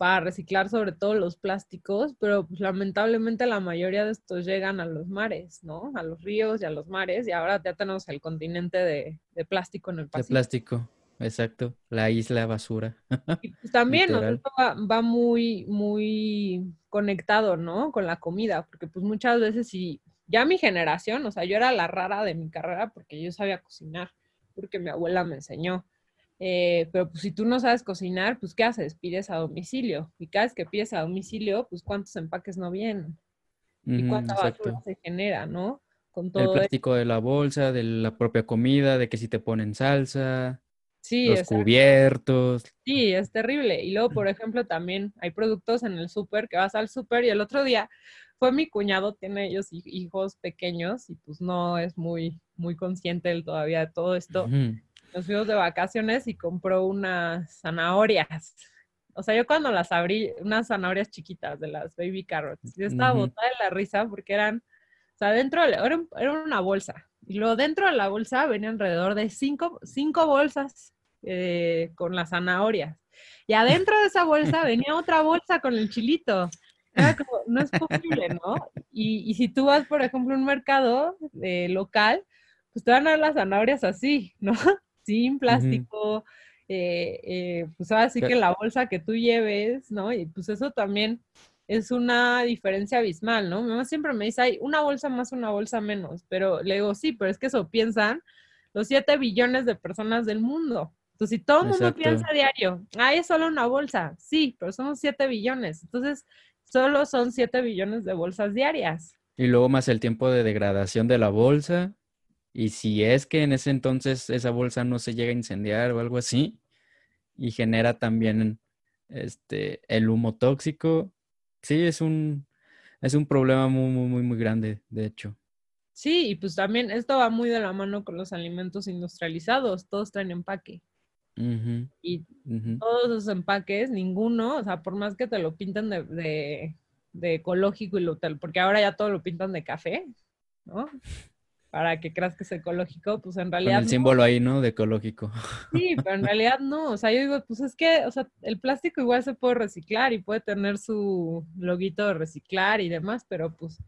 Speaker 2: para reciclar sobre todo los plásticos, pero pues, lamentablemente la mayoría de estos llegan a los mares, ¿no? A los ríos y a los mares, y ahora ya tenemos el continente de, plástico en el Pacífico.
Speaker 1: De plástico, exacto, la isla basura.
Speaker 2: Y pues, también va, va, muy, muy conectado, ¿no? Con la comida, porque pues muchas veces si ya mi generación, o sea, yo era la rara de mi carrera porque yo sabía cocinar, porque mi abuela me enseñó. Eh, pero pues si tú no sabes cocinar, pues ¿qué haces? Pides a domicilio. Y cada vez que pides a domicilio, pues ¿cuántos empaques no vienen? Y cuánta basura se genera, ¿no?
Speaker 1: Con todo el plástico de la bolsa, de la propia comida, de que si te ponen salsa, sí, los cubiertos.
Speaker 2: Sí, es terrible. Y luego, por ejemplo, también hay productos en el súper que vas al súper y el otro día fue mi cuñado, tiene ellos hijos pequeños y pues no es muy, muy consciente él todavía de todo esto. Nos fuimos de vacaciones y compró unas zanahorias. O sea, yo cuando las abrí, unas zanahorias chiquitas de las baby carrots, yo estaba botada de la risa porque eran, o sea, dentro, era, era una bolsa. Y luego dentro de la bolsa venía alrededor de cinco, cinco bolsas eh, con las zanahorias. Y adentro de esa bolsa venía otra bolsa con el chilito no es posible, ¿no? Y, si tú vas, por ejemplo, a un mercado eh, local, pues te van a dar las zanahorias así, ¿no? Sin plástico, eh, eh, pues ahora sí que la bolsa que tú lleves, ¿no? Y pues eso también es una diferencia abismal, ¿no? Mi mamá siempre me dice, hay una bolsa más, una bolsa menos, pero le digo, sí, pero es que eso piensan los 7 billones de personas del mundo. Entonces, si todo el mundo piensa a diario, ah, es solo una bolsa, sí, pero somos 7 billones. Entonces, solo son 7 billones de bolsas diarias.
Speaker 1: Y luego más el tiempo de degradación de la bolsa. Y si es que en ese entonces esa bolsa no se llega a incendiar o algo así, y genera también este, el humo tóxico, sí, es un, es un problema muy, muy, muy, muy grande, de hecho.
Speaker 2: Sí, y pues también esto va muy de la mano con los alimentos industrializados, todos traen empaque. Y todos los empaques, ninguno, o sea, por más que te lo pintan de, ecológico y lo tal, porque ahora ya todo lo pintan de café, ¿no? Para que creas que es ecológico, pues en realidad.
Speaker 1: Con el símbolo ahí, ¿no? De ecológico.
Speaker 2: Sí, pero en realidad no. O sea, yo digo, pues es que, o sea, el plástico igual se puede reciclar y puede tener su loguito de reciclar y demás, pero pues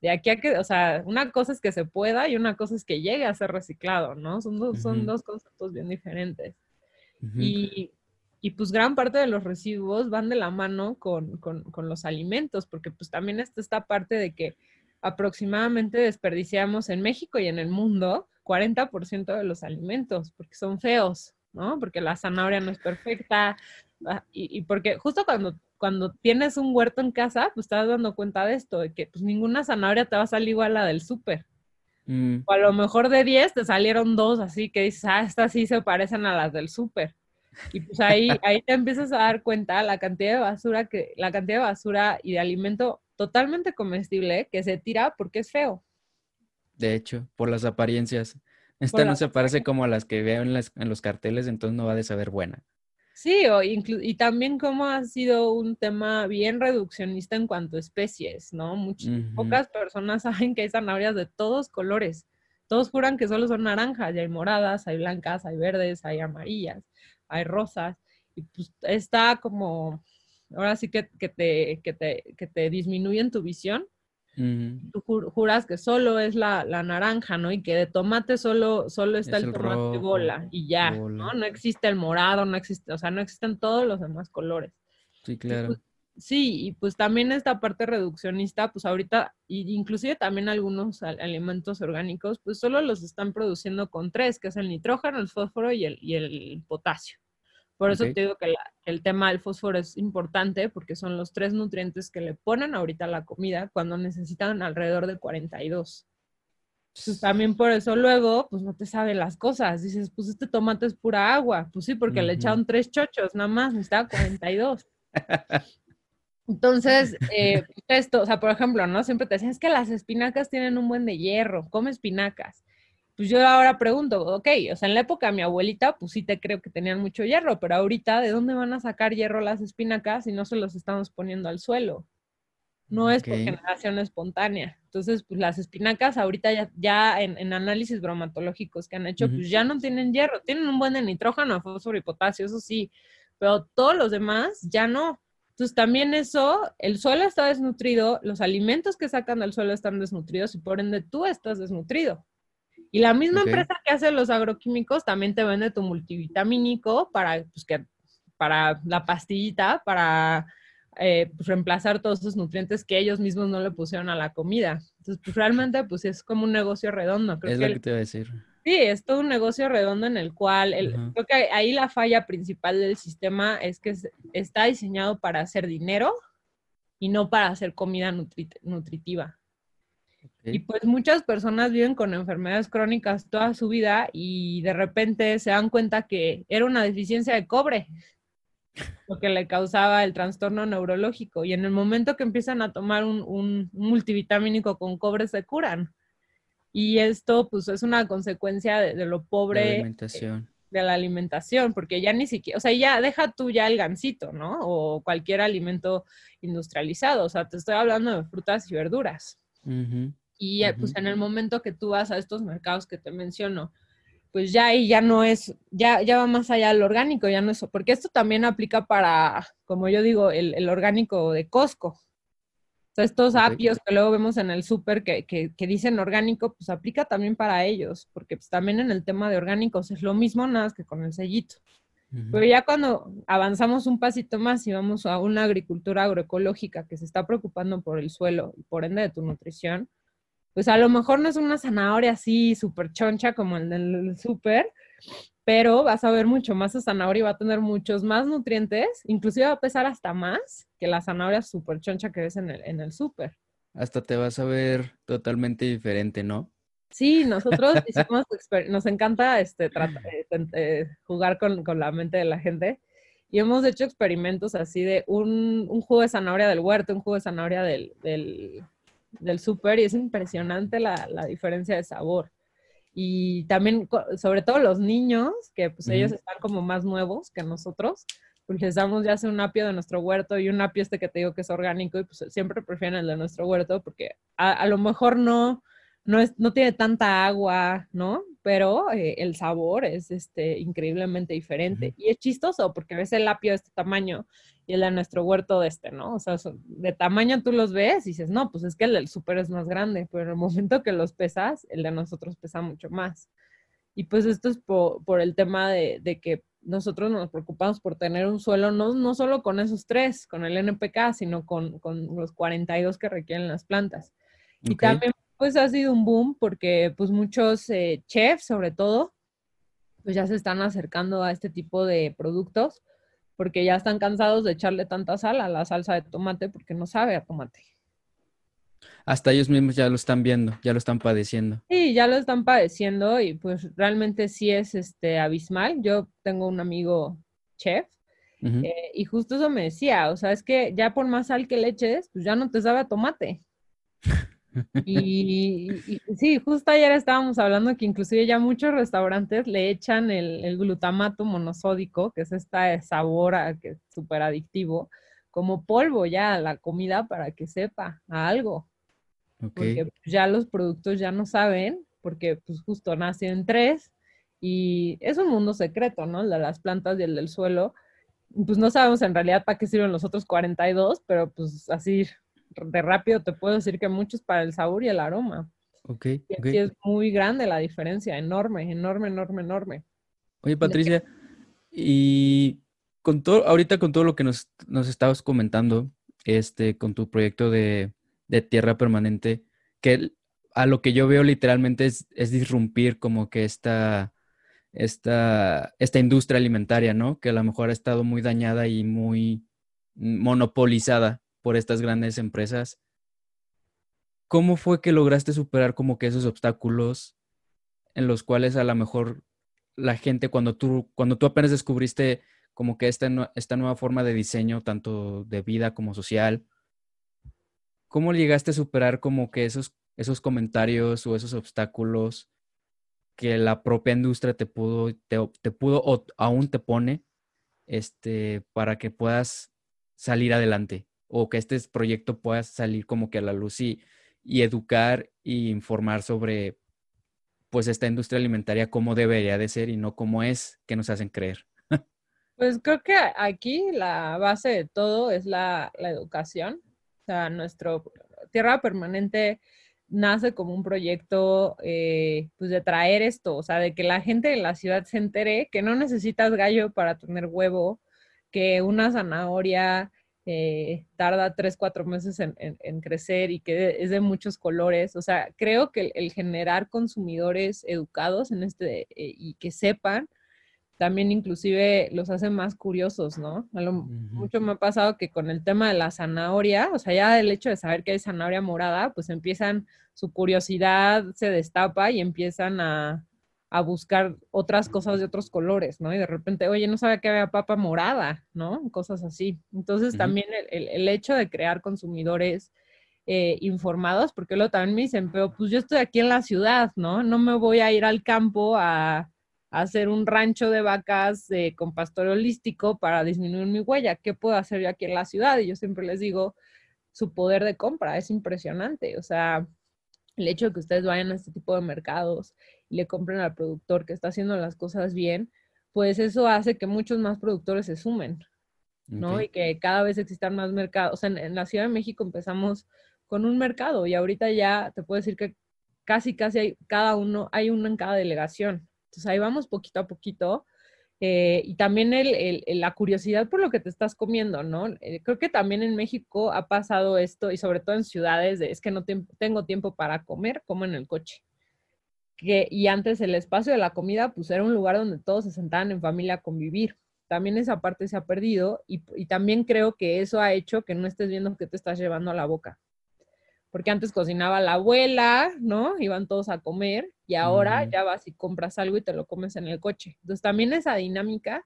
Speaker 2: de aquí a que, o sea, una cosa es que se pueda y una cosa es que llegue a ser reciclado, ¿no? Son dos, son dos conceptos bien diferentes y, pues gran parte de los residuos van de la mano con, los alimentos, porque pues también está esta parte de que aproximadamente desperdiciamos en México y en el mundo 40% de los alimentos, porque son feos, ¿no? Porque la zanahoria no es perfecta, ah, y, y, porque justo cuando, cuando tienes un huerto en casa, pues estás dando cuenta de esto, de que pues ninguna zanahoria te va a salir igual a la del súper. Mm. O a lo mejor de 10 te salieron dos, así que dices, ah, estas sí se parecen a las del súper. Y pues ahí, ahí te empiezas a dar cuenta la cantidad de basura que, la cantidad de basura y de alimento totalmente comestible que se tira porque es feo.
Speaker 1: De hecho, por las apariencias. Esta no se parece como a las que veo en, en los carteles, entonces no va a saber buena.
Speaker 2: Sí, o y también como ha sido un tema bien reduccionista en cuanto a especies, ¿no? Muchas, Pocas personas saben que hay zanahorias de todos colores. Todos juran que solo son naranjas, y hay moradas, hay blancas, hay verdes, hay amarillas, hay rosas, y pues está como, ahora sí que, que, te, que, te, que te disminuyen tu visión, Tú juras que solo es la, naranja, ¿no? Y que de tomate solo, solo está el, tomate bola y ya, ¿no? No existe el morado, no existe, o sea, no existen todos los demás colores.
Speaker 1: Sí, claro.
Speaker 2: Pues, sí, y pues también esta parte reduccionista, pues ahorita, inclusive también algunos alimentos orgánicos, pues solo los están produciendo con tres, que es el nitrógeno, el fósforo y el, y el potasio. Por eso te digo que el tema del fósforo es importante porque son los tres nutrientes que le ponen ahorita a la comida cuando necesitan alrededor de 42. Pues también por eso luego, pues no te saben las cosas. Dices, pues este tomate es pura agua. Pues sí, porque le echaron tres chochos, nada más, necesitaba 42. Entonces, eh, esto, o sea, por ejemplo, ¿no? Siempre te decían, es que las espinacas tienen un buen de hierro, come espinacas pues yo ahora pregunto, ok, o sea, en la época de mi abuelita, pues sí te creo que tenían mucho hierro, pero ahorita, ¿de dónde van a sacar hierro las espinacas si no se los estamos poniendo al suelo? No es por generación espontánea. Entonces, pues las espinacas ahorita ya, ya en, análisis bromatológicos que han hecho, pues ya no tienen hierro, tienen un buen de nitrógeno, fósforo y potasio, eso sí, pero todos los demás ya no. Entonces, también eso, el suelo está desnutrido, los alimentos que sacan del suelo están desnutridos y por ende tú estás desnutrido. Y la misma empresa que hace los agroquímicos también te vende tu multivitamínico para, pues, que, para la pastillita, para eh, pues, reemplazar todos esos nutrientes que ellos mismos no le pusieron a la comida. Entonces, pues realmente, pues es como un negocio redondo.
Speaker 1: es lo que, te iba a decir.
Speaker 2: Sí, es todo un negocio redondo en el cual, el, creo que ahí la falla principal del sistema es que está diseñado para hacer dinero y no para hacer comida nutritiva. Y pues muchas personas viven con enfermedades crónicas toda su vida y de repente se dan cuenta que era una deficiencia de cobre lo que le causaba el trastorno neurológico. Y en el momento que empiezan a tomar un, multivitamínico con cobre se curan. Y esto pues es una consecuencia de, lo pobre de la alimentación, porque ya ni siquiera, o sea, ya deja tú ya el gansito, ¿no? O cualquier alimento industrializado, o sea, te estoy hablando de frutas y verduras. Y eh, pues en el momento que tú vas a estos mercados que te menciono, pues ya ahí ya no es, ya, ya va más allá del orgánico, ya no es, porque esto también aplica para, como yo digo, el, el orgánico de Costco. O sea, estos apios que luego vemos en el súper que, que, que, dicen orgánico, pues aplica también para ellos, porque pues también en el tema de orgánicos es lo mismo, nada más que con el sellito. Pero ya cuando avanzamos un pasito más y vamos a una agricultura agroecológica que se está preocupando por el suelo y por ende de tu nutrición, pues a lo mejor no es una zanahoria así súper choncha como el del súper, pero vas a ver mucho más zanahoria y va a tener muchos más nutrientes, inclusive va a pesar hasta más que la zanahoria súper choncha que ves en el, en el súper.
Speaker 1: Hasta te vas a ver totalmente diferente, ¿no?
Speaker 2: Sí, nosotros hicimos, nos encanta este, eh, jugar con, con, la mente de la gente y hemos hecho experimentos así de un, un jugo de zanahoria del huerto, un jugo de zanahoria del, del, del súper y es impresionante la, la, diferencia de sabor. Y también, sobre todo los niños, que pues ellos están como más nuevos que nosotros, pues les damos ya sea un apio de nuestro huerto y un apio este que te digo que es orgánico y pues siempre prefieren el de nuestro huerto porque a, a lo mejor no, no, es, no tiene tanta agua, ¿no? Pero eh, el sabor es este, increíblemente diferente. Y es chistoso porque ves el apio de este tamaño y el de nuestro huerto de este, ¿no? O sea, de tamaño tú los ves y dices, no, pues es que el del súper es más grande, pero en el momento que los pesas, el de nosotros pesa mucho más. Y pues esto es por, el tema de, de, que nosotros nos preocupamos por tener un suelo, no, no solo con esos tres, con el NPK, sino con, con los 42 que requieren las plantas. Y también pues ha sido un boom porque pues muchos eh, chefs sobre todo pues ya se están acercando a este tipo de productos porque ya están cansados de echarle tanta sal a la salsa de tomate porque no sabe a tomate.
Speaker 1: Hasta ellos mismos ya lo están viendo, ya lo están padeciendo.
Speaker 2: Sí, ya lo están padeciendo y pues realmente sí es este abismal. Yo tengo un amigo chef eh, y justo eso me decía, o sea, es que ya por más sal que le eches, pues ya no te sabe a tomate. Y, sí, justo ayer estábamos hablando que inclusive ya muchos restaurantes le echan el, glutamato monosódico, que es este sabor que es súper adictivo, como polvo ya a la comida para que sepa a algo. Porque ya los productos ya no saben, porque pues justo nacen tres y es un mundo secreto, ¿no? De las plantas y el del suelo. Pues no sabemos en realidad para qué sirven los otros 42, pero pues así de rápido te puedo decir que muchos para el sabor y el aroma.
Speaker 1: Ok.
Speaker 2: Y aquí es muy grande la diferencia, enorme, enorme, enorme, enorme.
Speaker 1: Oye, Patricia, y con todo, ahorita con todo lo que nos, nos estabas comentando, este, con tu proyecto de, de, tierra permanente, que a lo que yo veo literalmente es, es disrumpir como que esta, esta, esta industria alimentaria, ¿no? Que a lo mejor ha estado muy dañada y muy monopolizada por estas grandes empresas. ¿Cómo fue que lograste superar como que esos obstáculos en los cuales a lo mejor la gente cuando tú, cuando tú apenas descubriste como que esta, esta nueva forma de diseño, tanto de vida como social, ¿cómo llegaste a superar como que esos, esos comentarios o esos obstáculos que la propia industria te pudo, te, te pudo o aún te pone este, para que puedas salir adelante? O que este proyecto pueda salir como que a la luz y, educar e informar sobre pues esta industria alimentaria cómo debería de ser y no cómo es que nos hacen creer.
Speaker 2: Pues creo que aquí la base de todo es la, educación. O sea, nuestro Tierra Permanente nace como un proyecto eh, pues de traer esto, o sea, de que la gente de la ciudad se entere que no necesitas gallo para tener huevo, que una zanahoria eh, tarda tres, cuatro meses en, crecer y que es de muchos colores. O sea, creo que el, generar consumidores educados en este eh, y que sepan, también inclusive los hace más curiosos, ¿no? Mucho me ha pasado que con el tema de la zanahoria, o sea, ya el hecho de saber que hay zanahoria morada, pues empiezan, su curiosidad se destapa y empiezan a, a buscar otras cosas de otros colores, ¿no? Y de repente, oye, no sabía que había papa morada, ¿no? Cosas así. Entonces, también el, hecho de crear consumidores eh, informados, porque luego también me dicen, pero pues yo estoy aquí en la ciudad, ¿no? No me voy a ir al campo a, hacer un rancho de vacas eh, con pastor holístico para disminuir mi huella. ¿Qué puedo hacer yo aquí en la ciudad? Y yo siempre les digo, su poder de compra es impresionante. O sea, el hecho de que ustedes vayan a este tipo de mercados le compren al productor que está haciendo las cosas bien, pues eso hace que muchos más productores se sumen, ¿no? Y que cada vez existan más mercados. O sea, en, la Ciudad de México empezamos con un mercado y ahorita ya te puedo decir que casi, casi hay, cada uno, hay uno en cada delegación. Entonces ahí vamos poquito a poquito. Eh, y también el, la curiosidad por lo que te estás comiendo, ¿no? Eh, creo que también en México ha pasado esto y sobre todo en ciudades de, es que no tengo tiempo para comer, como en el coche y antes el espacio de la comida, pues era un lugar donde todos se sentaban en familia a convivir. También esa parte se ha perdido y, también creo que eso ha hecho que no estés viendo qué te estás llevando a la boca. Porque antes cocinaba la abuela, ¿no? Iban todos a comer y ahora ya vas y compras algo y te lo comes en el coche. Entonces también esa dinámica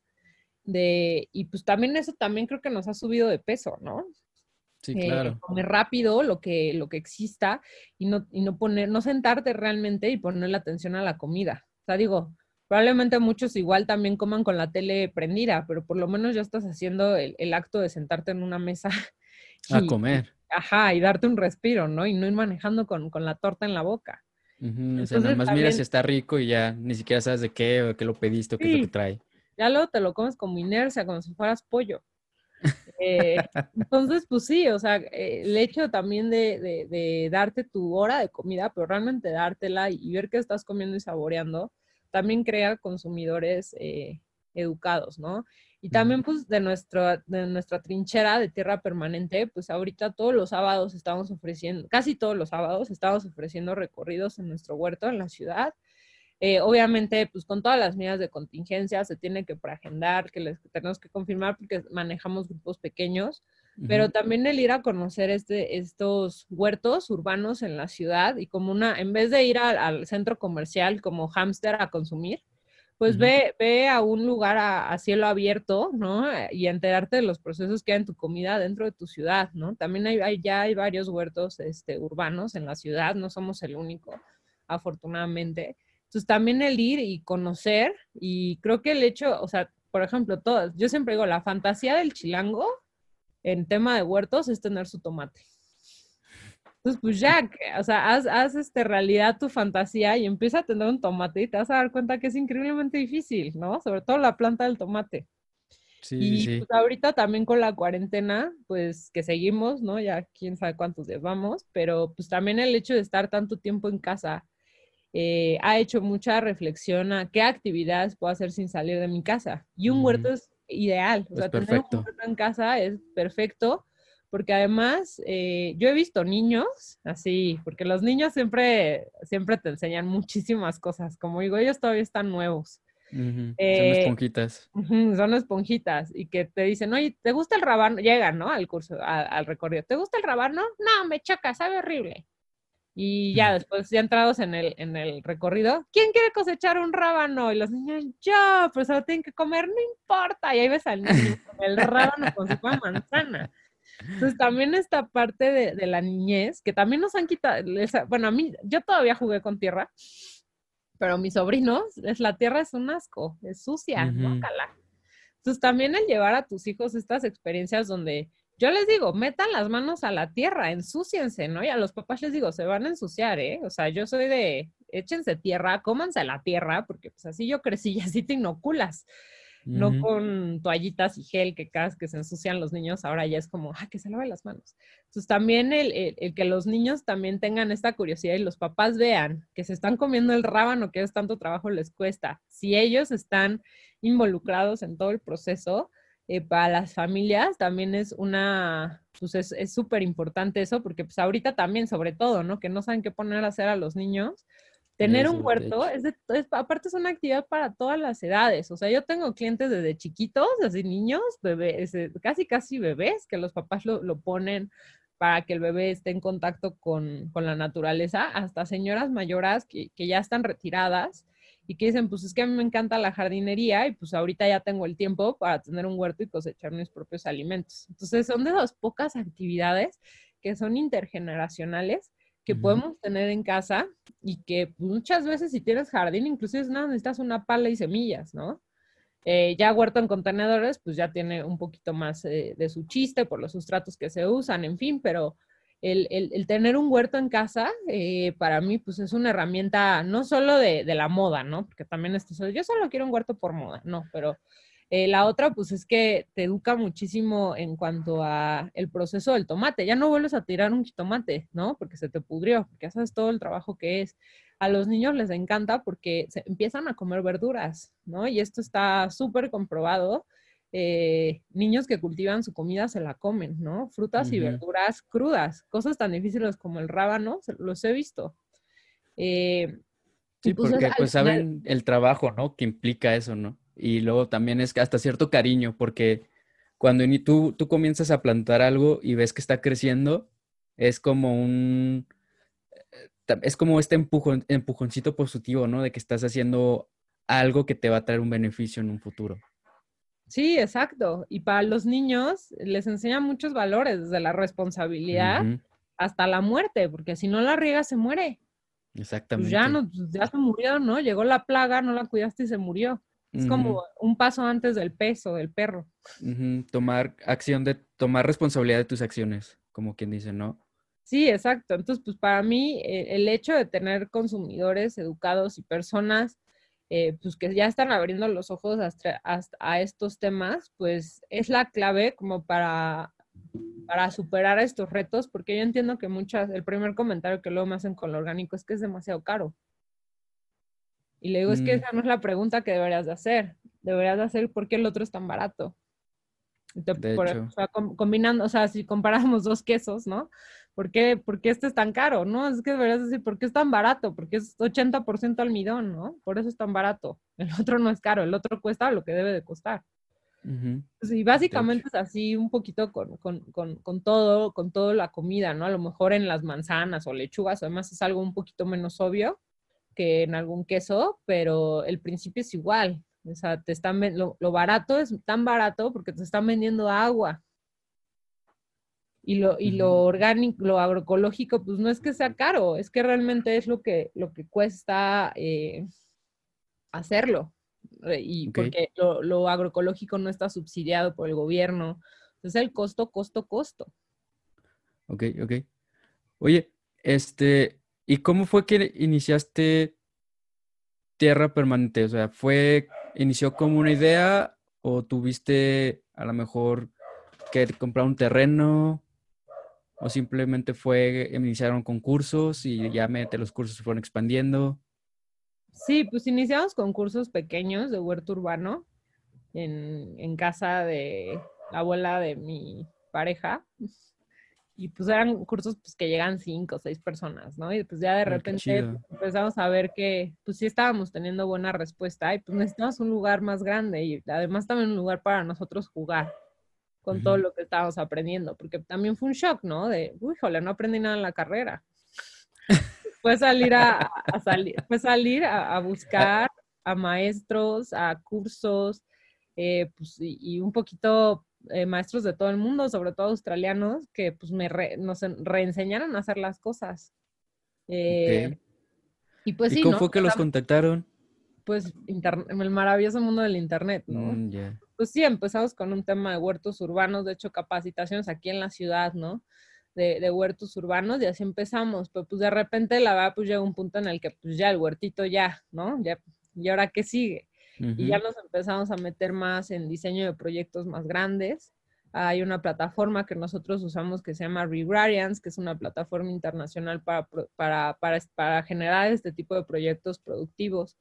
Speaker 2: de, y pues también eso también creo que nos ha subido de peso, ¿no?
Speaker 1: Sí, eh, claro.
Speaker 2: comer rápido lo que, lo que exista y no, y no poner, no sentarte realmente y poner la atención a la comida. O sea, digo, probablemente muchos igual también coman con la tele prendida, pero por lo menos ya estás haciendo el, acto de sentarte en una mesa.
Speaker 1: a comer.
Speaker 2: Ajá, y darte un respiro, ¿no? Y no ir manejando con, la torta en la boca.
Speaker 1: o sea, nada más miras si está rico y ya ni siquiera sabes de qué o qué lo pediste o qué es lo que trae.
Speaker 2: Ya luego te lo comes como inercia, como si fueras pollo. Eh, entonces, pues sí, o sea, eh, el hecho también de, darte tu hora de comida, pero realmente dártela y, ver qué estás comiendo y saboreando, también crea consumidores eh, educados, ¿no? Y también, pues, de, nuestro, de nuestra trinchera de tierra permanente, pues ahorita todos los sábados estamos ofreciendo, casi todos los sábados estamos ofreciendo recorridos en nuestro huerto en la ciudad eh, obviamente, pues con todas las medidas de contingencia se tiene que preagendar, que les tenemos que confirmar porque manejamos grupos pequeños, pero también el ir a conocer este, estos huertos urbanos en la ciudad y como una, en vez de ir al centro comercial como hámster a consumir, pues ve, ve a un lugar a, cielo abierto, ¿no? Y enterarte de los procesos que hay en tu comida dentro de tu ciudad, ¿no? También hay, ya hay varios huertos este, urbanos en la ciudad, no somos el único, afortunadamente. Entonces también el ir y conocer y creo que el hecho, o sea, por ejemplo, todas, yo siempre digo, la fantasía del chilango en tema de huertos es tener su tomate. Entonces, pues ya, o sea, haz, haz este, realidad tu fantasía y empieza a tener un tomate y te vas a dar cuenta que es increíblemente difícil, ¿no? Sobre todo la planta del tomate. Sí, y Pues ahorita también con la cuarentena, pues que seguimos, ¿no? Ya quién sabe cuántos días vamos, pero pues también el hecho de estar tanto tiempo en casa eh, ha hecho mucha reflexión a qué actividades puedo hacer sin salir de mi casa. Y un huerto es ideal. O sea, tener un huerto en casa es perfecto porque además eh, yo he visto niños así, porque los niños siempre, siempre te enseñan muchísimas cosas. Como digo, ellos todavía están nuevos.
Speaker 1: son eh, esponjitas.
Speaker 2: son esponjitas y que te dicen, oye, ¿te gusta el rabano? Llegan, ¿no? Al curso, al recorrido. ¿Te gusta el rabano? No, me choca, sabe horrible. Y ya después, ya entrados en el, en el recorrido, ¿quién quiere cosechar un rábano? Y los niños, yo, pues se lo tienen que comer, no importa. Y ahí ves al niño con el rábano con su manzana. Entonces también esta parte de, de, la niñez, que también nos han quitado, bueno, a mí, yo todavía jugué con tierra, pero mis sobrinos, es, la tierra es un asco, es sucia, uh Entonces también el llevar a tus hijos estas experiencias donde yo les digo, metan las manos a la tierra, ensúciense, ¿no? Y a los papás les digo, se van a ensuciar, ¿eh? O sea, yo soy de, échense tierra, cómanse la tierra, porque pues así yo crecí y así te inoculas. No con toallitas y gel que cada que se ensucian los niños, ahora ya es como, ah, que se lave las manos. Entonces también el, el, que los niños también tengan esta curiosidad y los papás vean que se están comiendo el rábano que es tanto trabajo les cuesta. Si ellos están involucrados en todo el proceso, eh, para las familias también es una, pues es súper importante eso, porque pues ahorita también, sobre todo, ¿no? Que no saben qué poner a hacer a los niños. Tener un huerto, es, aparte es una actividad para todas las edades. O sea, yo tengo clientes desde chiquitos, desde niños, bebés, eh, casi casi bebés, que los papás lo, lo ponen para que el bebé esté en contacto con, con la naturaleza, hasta señoras mayoras que, que ya están retiradas y que dicen, pues es que a mí me encanta la jardinería y pues ahorita ya tengo el tiempo para tener un huerto y cosechar mis propios alimentos. Entonces son de las pocas actividades que son intergeneracionales que podemos tener en casa y que pues, muchas veces si tienes jardín, inclusive nada, necesitas una pala y semillas, ¿no? Eh, ya huerto en contenedores, pues ya tiene un poquito más eh, de su chiste por los sustratos que se usan, en fin, pero el, tener un huerto en casa, eh, para mí, pues es una herramienta no solo de, la moda, ¿no? Porque también esto, yo solo quiero un huerto por moda, no, pero eh, la otra, pues es que te educa muchísimo en cuanto a el proceso del tomate. Ya no vuelves a tirar un tomate, ¿no? Porque se te pudrió, porque sabes todo el trabajo que es. A los niños les encanta porque se empiezan a comer verduras, ¿no? Y esto está súper comprobado eh, niños que cultivan su comida se la comen, ¿no? Frutas y verduras crudas, cosas tan difíciles como el rábano, los he visto.
Speaker 1: Eh, sí, pues, porque pues saben el trabajo, ¿no? Que implica eso, ¿no? Y luego también es hasta cierto cariño, porque cuando tú, tú comienzas a plantar algo y ves que está creciendo, es como un, eh, es como este empujón, empujoncito positivo, ¿no? De que estás haciendo algo que te va a traer un beneficio en un futuro.
Speaker 2: Sí, exacto. Y para los niños les enseña muchos valores, desde la responsabilidad hasta la muerte, porque si no la riega se muere.
Speaker 1: Pues Exactamente.
Speaker 2: ya, no, pues ya se murió, ¿no? Llegó la plaga, no la cuidaste y se murió. Es como un paso antes del peso del perro.
Speaker 1: Tomar acción de, tomar responsabilidad de tus acciones, como quien dice, ¿no?
Speaker 2: Sí, exacto. Entonces, pues para mí, eh, el hecho de tener consumidores educados y personas eh, pues que ya están abriendo los ojos hasta, a estos temas, pues es la clave como para, para superar estos retos, porque yo entiendo que muchas, el primer comentario que luego me hacen con lo orgánico es que es demasiado caro. Y le digo, es que mm. esa no es la pregunta que deberías de hacer. Deberías de hacer por qué el otro es tan barato. o sea, combinando, o sea, si comparamos dos quesos, ¿no? ¿Por qué, ¿por qué este es tan caro? ¿No? Es que deberías decir, ¿por qué es tan barato? Porque es 80% almidón, ¿no? Por eso es tan barato. El otro no es caro, el otro cuesta lo que debe de costar. y básicamente es así un poquito con, con, con, con, todo, con toda la comida, ¿no? A lo mejor en las manzanas o lechugas, además es algo un poquito menos obvio que en algún queso, pero el principio es igual. O sea, te están, lo, lo barato es tan barato porque te están vendiendo agua, y lo, y lo orgánico, lo agroecológico, pues no es que sea caro, es que realmente es lo que, lo que cuesta eh, hacerlo. Eh, y porque lo, lo, agroecológico no está subsidiado por el gobierno. Es el costo, costo, costo.
Speaker 1: Ok, ok. Oye, este, ¿y cómo fue que iniciaste Tierra Permanente? O sea, ¿fue, inició como una idea o tuviste a lo mejor que comprar un terreno? ¿O simplemente fue, iniciaron concursos y ya mediante los cursos se fueron expandiendo?
Speaker 2: Sí, pues iniciamos con cursos pequeños de huerto urbano en, casa de la abuela de mi pareja. Y pues eran cursos pues, que llegan cinco o seis personas, ¿no? Y pues ya de repente empezamos a ver que pues sí estábamos teniendo buena respuesta y pues necesitamos un lugar más grande y además también un lugar para nosotros jugar con todo lo que estábamos aprendiendo, porque también fue un shock, ¿no? De, uy, híjole, no aprendí nada en la carrera. fue salir a, salir, fue salir a, buscar a maestros, a cursos, eh, pues, y, un poquito eh, maestros de todo el mundo, sobre todo australianos, que pues me nos reenseñaron a hacer las cosas.
Speaker 1: Eh, y pues ¿Y cómo fue que los contactaron?
Speaker 2: Pues el maravilloso mundo del internet, ¿no? Mm, pues sí, empezamos con un tema de huertos urbanos, de hecho capacitaciones aquí en la ciudad, ¿no? De, huertos urbanos y así empezamos, pero pues de repente la verdad pues llega un punto en el que pues ya el huertito ya, ¿no? Ya, ¿y ahora qué sigue? Y ya nos empezamos a meter más en diseño de proyectos más grandes. Hay una plataforma que nosotros usamos que se llama Regrarians, que es una plataforma internacional para, para, para, para generar este tipo de proyectos productivos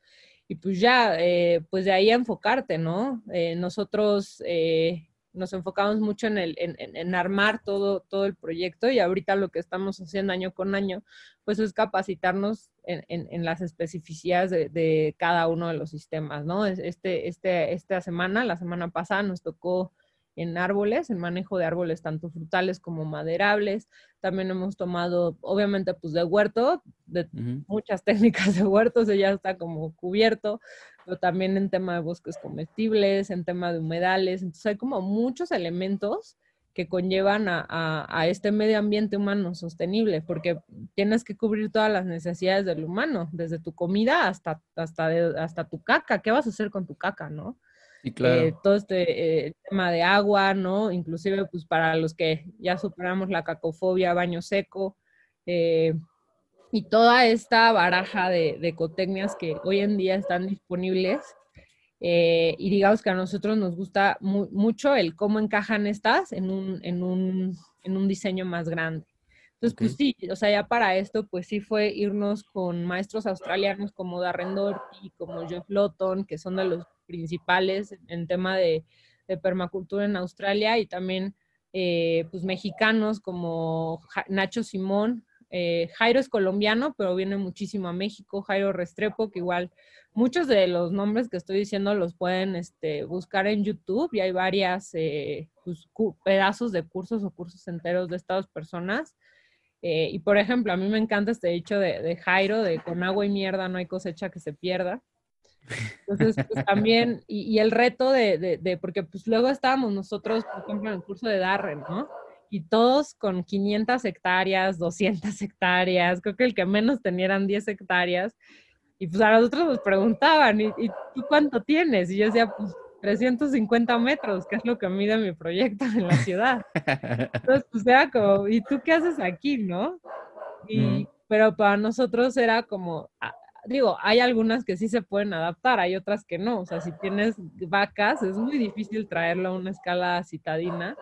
Speaker 2: y pues ya, eh, pues de ahí a enfocarte, ¿no? Eh, nosotros, eh, nos enfocamos mucho en, el, en, armar todo, todo el proyecto y ahorita lo que estamos haciendo año con año, pues es capacitarnos en, las especificidades de, cada uno de los sistemas, ¿no? Este, este, esta semana, la semana pasada nos tocó en árboles, en manejo de árboles tanto frutales como maderables. También hemos tomado, obviamente, pues de huerto, de muchas técnicas de huertos, ya está como cubierto, pero también en tema de bosques comestibles, en tema de humedales. Entonces hay como muchos elementos que conllevan a, este medio ambiente humano sostenible, porque tienes que cubrir todas las necesidades del humano, desde tu comida hasta, hasta, hasta tu caca. ¿Qué vas a hacer con tu caca, no?
Speaker 1: Eh,
Speaker 2: todo este eh, tema de agua, ¿no? Inclusive, pues para los que ya superamos la cacofobia, baño seco, eh, y toda esta baraja de, de ecotecnias que hoy en día están disponibles. y digamos que a nosotros nos gusta mucho el cómo encajan estas en un, en un, en un diseño más grande. Entonces, pues sí, o sea, ya para esto, pues sí fue irnos con maestros australianos como Darren Doherty, como Jeff Lawton, que son de los principales en tema de, permacultura en Australia y también eh, pues mexicanos como Nacho Simón, eh, Jairo es colombiano, pero viene muchísimo a México, Jairo Restrepo, que igual muchos de los nombres que estoy diciendo los pueden este, buscar en YouTube y hay varias eh, pues, pedazos de cursos o cursos enteros de estas personas. y por ejemplo, a mí me encanta este dicho de, de Jairo, de con agua y mierda no hay cosecha que se pierda. Entonces, pues también, y, el reto de, de, porque pues luego estábamos nosotros, por ejemplo, en el curso de Darren, ¿no? Y todos con 500 hectáreas, 200 hectáreas, creo que el que menos tenía eran 10 hectáreas. Y pues a nosotros nos preguntaban, ¿y, ¿y tú cuánto tienes? Y yo decía, pues 350 metros, que es lo que mide mi proyecto en la ciudad. Entonces, pues era como, ¿y tú qué haces aquí, no? Y, Pero para nosotros era como, ah, digo, hay algunas que sí se pueden adaptar, hay otras que no. O sea, si tienes vacas, es muy difícil traerlo a una escala citadina,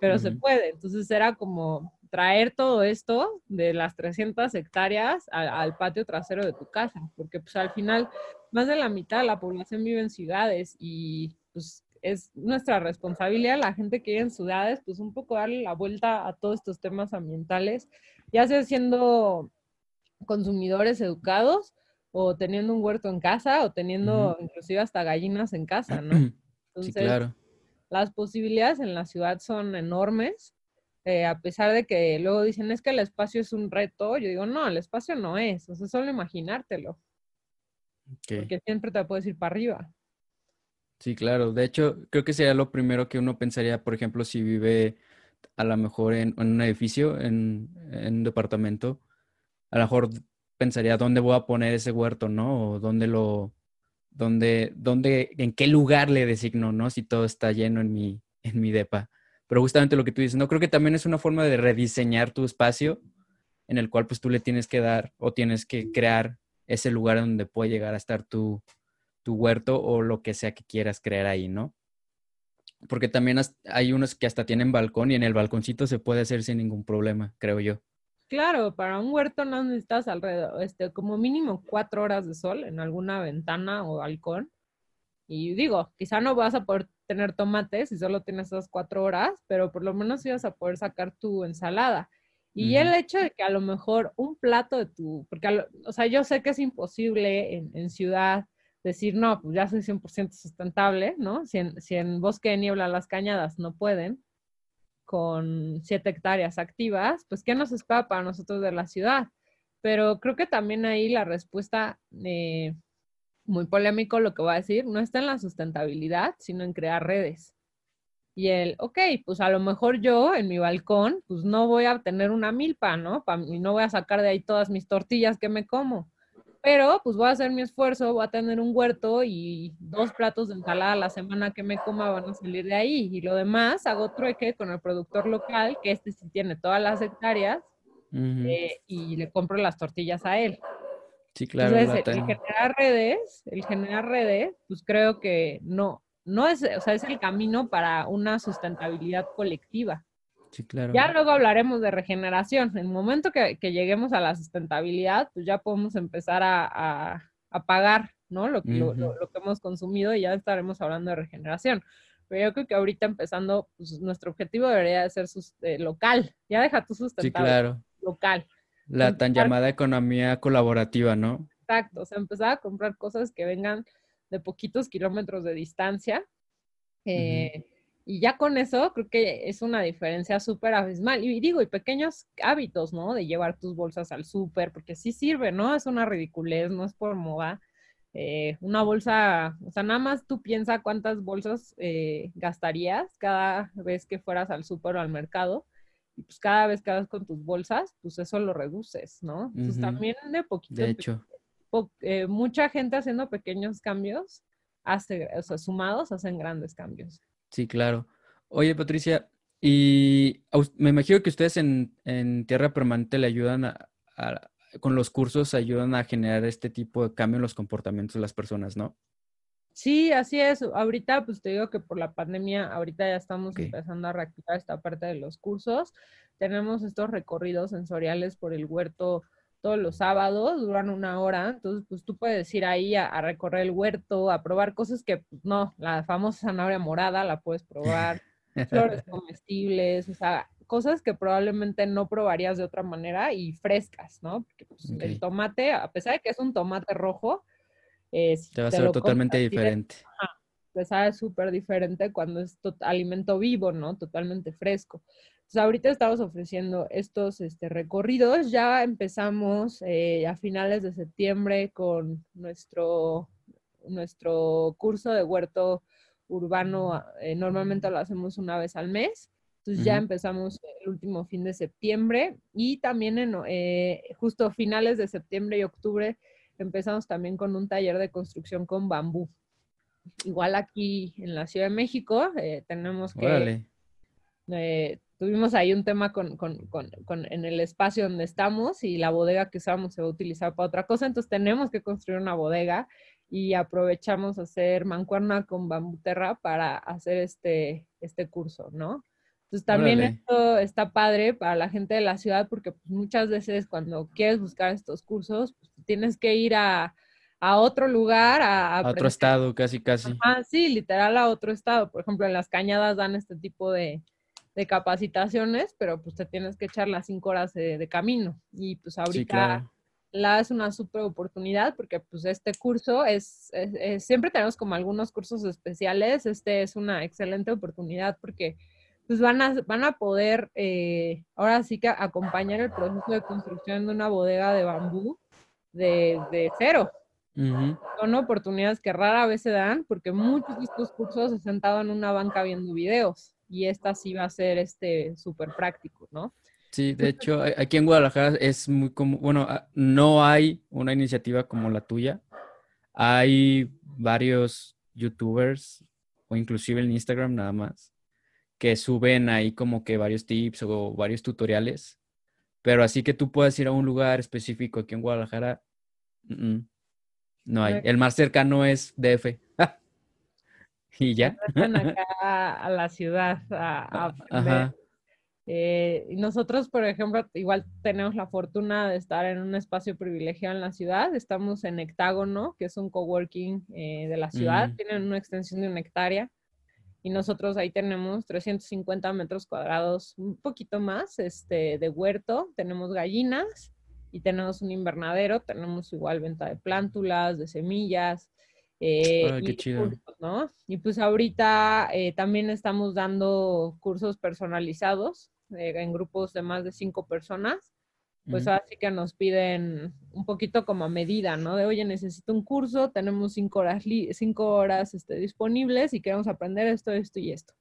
Speaker 2: pero se puede. Entonces era como traer todo esto de las 300 hectáreas al, patio trasero de tu casa, porque pues al final más de la mitad de la población vive en ciudades y pues es nuestra responsabilidad, la gente que vive en ciudades, pues un poco darle la vuelta a todos estos temas ambientales, ya sea siendo consumidores educados o teniendo un huerto en casa o teniendo inclusive hasta gallinas en casa, ¿no?
Speaker 1: Entonces, sí, claro.
Speaker 2: las posibilidades en la ciudad son enormes. Eh, a pesar de que luego dicen es que el espacio es un reto, yo digo, no, el espacio no es, o sea, solo imaginártelo. Porque siempre te puedes ir para arriba.
Speaker 1: Sí, claro. De hecho, creo que sería lo primero que uno pensaría, por ejemplo, si vive a lo mejor en, un edificio, en, en, un departamento, a lo mejor pensaría dónde voy a poner ese huerto, ¿no? O dónde lo, dónde, dónde, en qué lugar le designo, ¿no? Si todo está lleno en mi, en mi depa. Pero justamente lo que tú dices, no creo que también es una forma de rediseñar tu espacio en el cual pues tú le tienes que dar o tienes que crear ese lugar donde puede llegar a estar tu, tu huerto o lo que sea que quieras crear ahí, ¿no? Porque también hay unos que hasta tienen balcón y en el balconcito se puede hacer sin ningún problema, creo yo.
Speaker 2: Claro, para un huerto no necesitas alrededor, este, como mínimo cuatro horas de sol en alguna ventana o balcón. Y digo, quizá no vas a poder tener tomates si solo tienes esas cuatro horas, pero por lo menos ibas a poder sacar tu ensalada. Y el hecho de que a lo mejor un plato de tu, porque, o sea, yo sé que es imposible en, en ciudad decir, no, pues ya soy 100% sustentable, ¿no? Si en, si en bosque de niebla las cañadas no pueden, con siete hectáreas activas, pues ¿qué nos espera para nosotros de la ciudad? Pero creo que también ahí la respuesta, eh, muy polémico lo que voy a decir, no está en la sustentabilidad, sino en crear redes. Y el, ok, pues a lo mejor yo en mi balcón, pues no voy a tener una milpa, ¿no? Y no voy a sacar de ahí todas mis tortillas que me como pero pues voy a hacer mi esfuerzo, voy a tener un huerto y dos platos de ensalada a la semana que me coma van a salir de ahí. Y lo demás hago trueque con el productor local, que este sí tiene todas las hectáreas, eh, y le compro las tortillas a él.
Speaker 1: Sí, claro.
Speaker 2: Entonces, el, generar redes, el generar redes, pues creo que no, no es, o sea, es el camino para una sustentabilidad colectiva. Ya luego hablaremos de regeneración. En el momento que, lleguemos a la sustentabilidad, pues ya podemos empezar a, pagar, ¿no? Lo, que hemos consumido y ya estaremos hablando de regeneración. Pero yo creo que ahorita empezando, pues nuestro objetivo debería de ser eh, local. Ya deja tu sustentable.
Speaker 1: Sí, claro.
Speaker 2: Local.
Speaker 1: La tan llamada economía colaborativa, ¿no?
Speaker 2: Exacto. O sea, empezar a comprar cosas que vengan de poquitos kilómetros de distancia. Eh, y ya con eso creo que es una diferencia súper abismal. Y digo, y pequeños hábitos, ¿no? De llevar tus bolsas al súper, porque sí sirve, ¿no? Es una ridiculez, no es por moda. Eh, una bolsa, o sea, nada más tú piensa cuántas bolsas eh, gastarías cada vez que fueras al súper o al mercado. Y pues cada vez que vas con tus bolsas, pues eso lo reduces, ¿no? Pues también de poquito.
Speaker 1: De hecho.
Speaker 2: Eh, mucha gente haciendo pequeños cambios, hace, o sea, sumados hacen grandes cambios.
Speaker 1: Sí, claro. Oye, Patricia, y me imagino que ustedes en, Tierra Permanente le ayudan a, con los cursos, ayudan a generar este tipo de cambio en los comportamientos de las personas, ¿no?
Speaker 2: Sí, así es. Ahorita, pues te digo que por la pandemia, ahorita ya estamos empezando a reactivar esta parte de los cursos. Tenemos estos recorridos sensoriales por el huerto todos los sábados, duran una hora, entonces pues tú puedes ir ahí a, recorrer el huerto, a probar cosas que pues, no, la famosa zanahoria morada la puedes probar, flores comestibles, o sea, cosas que probablemente no probarías de otra manera y frescas, ¿no? Porque pues, el tomate, a pesar de que es un tomate rojo,
Speaker 1: te va a ser totalmente diferente.
Speaker 2: te sabe súper diferente cuando es alimento vivo, ¿no? Totalmente fresco. Entonces, ahorita estamos ofreciendo estos este, recorridos. Ya empezamos eh, a finales de septiembre con nuestro, nuestro curso de huerto urbano. Eh, normalmente lo hacemos una vez al mes. Entonces ya empezamos el último fin de septiembre y también en eh, justo finales de septiembre y octubre empezamos también con un taller de construcción con bambú. Igual aquí en la Ciudad de México tenemos que tuvimos ahí un tema con, con, con, en el espacio donde estamos y la bodega que usamos se va a utilizar para otra cosa, entonces tenemos que construir una bodega y aprovechamos hacer mancuerna con bambuterra para hacer este, este curso, ¿no? Entonces también esto está padre para la gente de la ciudad porque pues, muchas veces cuando quieres buscar estos cursos, pues, tienes que ir a, a otro lugar, a,
Speaker 1: a otro estado, casi, casi.
Speaker 2: Ah, sí, literal a otro estado. Por ejemplo, en las cañadas dan este tipo de, de capacitaciones, pero pues te tienes que echar las cinco horas de, camino. Y pues ahorita la es una super oportunidad porque pues este curso es, siempre tenemos como algunos cursos especiales, este es una excelente oportunidad porque pues van a, van a poder eh, ahora sí que acompañar el proceso de construcción de una bodega de bambú de, de cero. Son oportunidades que rara vez se dan porque muchos de estos cursos se sentado en una banca viendo videos y esta sí va a ser este súper práctico, ¿no?
Speaker 1: Sí, de hecho, aquí en Guadalajara es muy como, bueno, no hay una iniciativa como la tuya. Hay varios youtubers o inclusive en Instagram nada más que suben ahí como que varios tips o varios tutoriales. Pero así que tú puedas ir a un lugar específico aquí en Guadalajara, no hay. El más cercano es DF. Y ya.
Speaker 2: acá a la ciudad a, a eh, nosotros, por ejemplo, igual tenemos la fortuna de estar en un espacio privilegiado en la ciudad. Estamos en Hectágono, que es un coworking eh, de la ciudad. Mm. Tienen una extensión de una hectárea. Y nosotros ahí tenemos 350 metros cuadrados, un poquito más, este, de huerto. Tenemos gallinas y tenemos un invernadero. Tenemos igual venta de plántulas, de semillas.
Speaker 1: Eh, qué y, chido.
Speaker 2: ¿no? y pues ahorita eh, también estamos dando cursos personalizados eh, en grupos de más de cinco personas. Pues así que nos piden un poquito como a medida, ¿no? De, oye, necesito un curso, tenemos cinco horas, cinco horas este, disponibles y queremos aprender esto, esto y esto.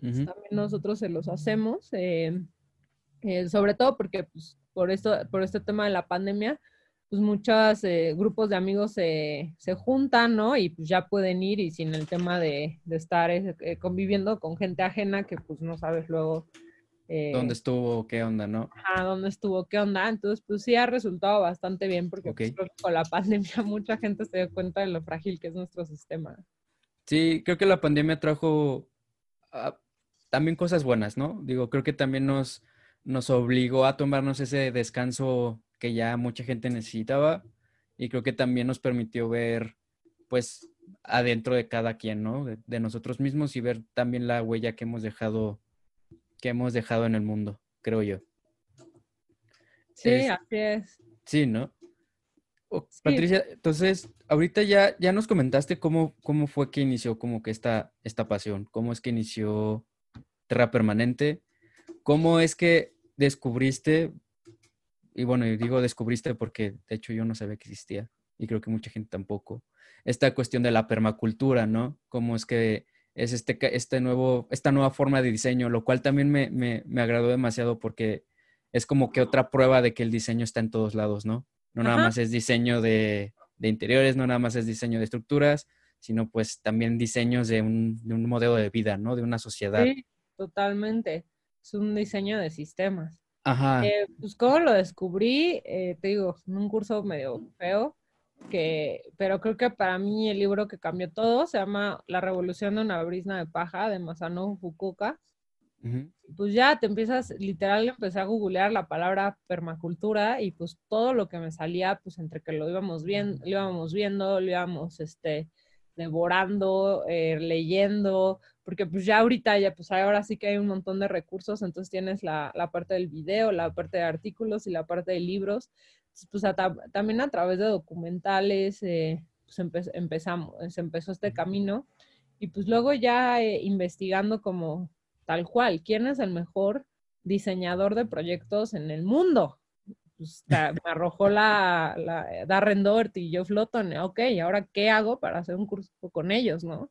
Speaker 2: también nosotros se los hacemos, sobre todo porque pues, por, esto, por este tema de la pandemia, pues muchos eh, grupos de amigos se, se, juntan, ¿no? Y pues ya pueden ir y sin el tema de, de estar eh, eh, conviviendo con gente ajena que pues no sabes luego.
Speaker 1: ¿Dónde estuvo? ¿Qué onda, no?
Speaker 2: Ah, ¿dónde estuvo? ¿Qué onda? Entonces, pues sí ha resultado bastante bien porque pues, con la pandemia mucha gente se dio cuenta de lo frágil que es nuestro sistema.
Speaker 1: Sí, creo que la pandemia trajo ah, también cosas buenas, ¿no? Digo, creo que también nos, nos obligó a tomarnos ese descanso que ya mucha gente necesitaba y creo que también nos permitió ver, pues, adentro de cada quien, ¿no? De, nosotros mismos y ver también la huella que hemos dejado, que hemos dejado en el mundo, creo yo.
Speaker 2: Sí, así es.
Speaker 1: Sí, ¿no? Patricia, entonces, ahorita ya, ya nos comentaste cómo, cómo fue que inició como que esta, esta pasión, cómo es que inició Terra Permanente, cómo es que descubriste, y bueno, digo descubriste porque de hecho yo no sabía que existía, y creo que mucha gente tampoco, esta cuestión de la permacultura, ¿no? Cómo es que es este, este nuevo, esta nueva forma de diseño, lo cual también me, me, me agradó demasiado porque es como que otra prueba de que el diseño está en todos lados, ¿no? No nada más es diseño de, interiores, no nada más es diseño de estructuras, sino pues también diseños de un, modelo de vida, ¿no? De una sociedad. Sí,
Speaker 2: totalmente. Es un diseño de sistemas.
Speaker 1: Ajá.
Speaker 2: Eh, pues cómo lo descubrí, eh, te digo, en un curso medio feo, que, pero creo que para mí el libro que cambió todo se llama La revolución de una brisna de paja de Masano Fukuoka. Pues ya te empiezas, literal, empecé a googlear la palabra permacultura y pues todo lo que me salía, pues entre que lo íbamos viendo, lo íbamos viendo, lo íbamos este, devorando, eh, leyendo, porque pues ya ahorita, ya pues ahora sí que hay un montón de recursos, entonces tienes la, la parte del video, la parte de artículos y la parte de libros, pues también a través de documentales, eh, pues empezamos, se empezó este camino y pues luego ya eh, investigando como tal cual, ¿quién es el mejor diseñador de proyectos en el mundo? Pues, me arrojó la, la Darren Doherty y Joe Flotton, ok, ¿ahora qué hago para hacer un curso con ellos, no?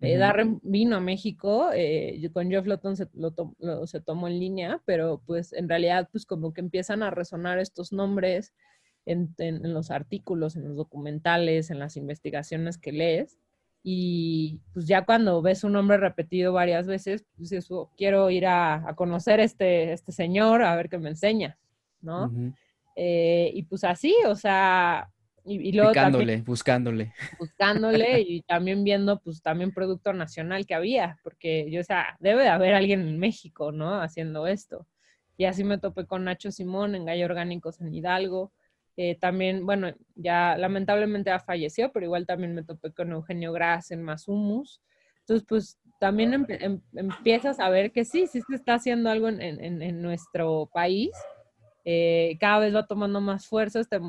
Speaker 2: Eh, Darren vino a México, eh, con Joe Flotton se, lo se tomó en línea, pero pues en realidad pues como que empiezan a resonar estos nombres en, en, los artículos, en los documentales, en las investigaciones que lees. Y pues ya cuando ves un nombre repetido varias veces, pues eso, quiero ir a, conocer este, este señor, a ver qué me enseña, ¿no? Eh, y pues así, o sea, y, luego
Speaker 1: buscándole.
Speaker 2: Buscándole y también viendo pues también producto nacional que había, porque yo, o sea, debe de haber alguien en México, ¿no? Haciendo esto. Y así me topé con Nacho Simón en Gallo Orgánicos en Hidalgo, eh, también, bueno, ya lamentablemente ha fallecido, pero igual también me topé con Eugenio Gras en Masumus. Entonces, pues también em, empiezas a ver que sí, sí se está haciendo algo en, en, en nuestro país. Eh, cada vez va tomando más fuerza este,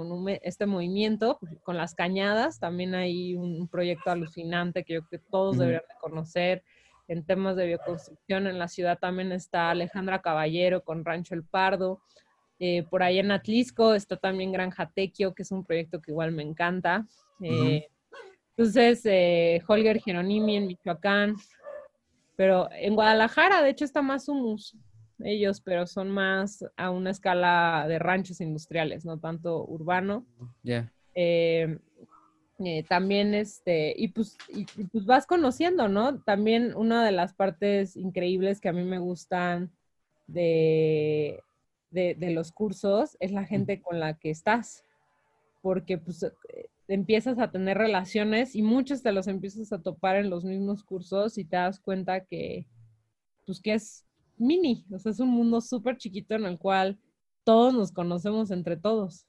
Speaker 2: este movimiento. Con las cañadas también hay un proyecto alucinante que yo creo que todos deberían conocer en temas de bioconstrucción. En la ciudad también está Alejandra Caballero con Rancho El Pardo. Eh, por ahí en Atlisco está también Granja Tequio, que es un proyecto que igual me encanta. Eh, entonces, eh, Holger Geronimi en Michoacán. Pero en Guadalajara, de hecho, está más humus ellos, pero son más a una escala de ranchos industriales, no tanto urbano.
Speaker 1: Ya.
Speaker 2: también este, y pues, y, pues vas conociendo, ¿no? También una de las partes increíbles que a mí me gustan de, de, los cursos es la gente con la que estás, porque pues eh, empiezas a tener relaciones y muchos te los empiezas a topar en los mismos cursos y te das cuenta que, pues que es mini, o sea, es un mundo súper chiquito en el cual todos nos conocemos entre todos.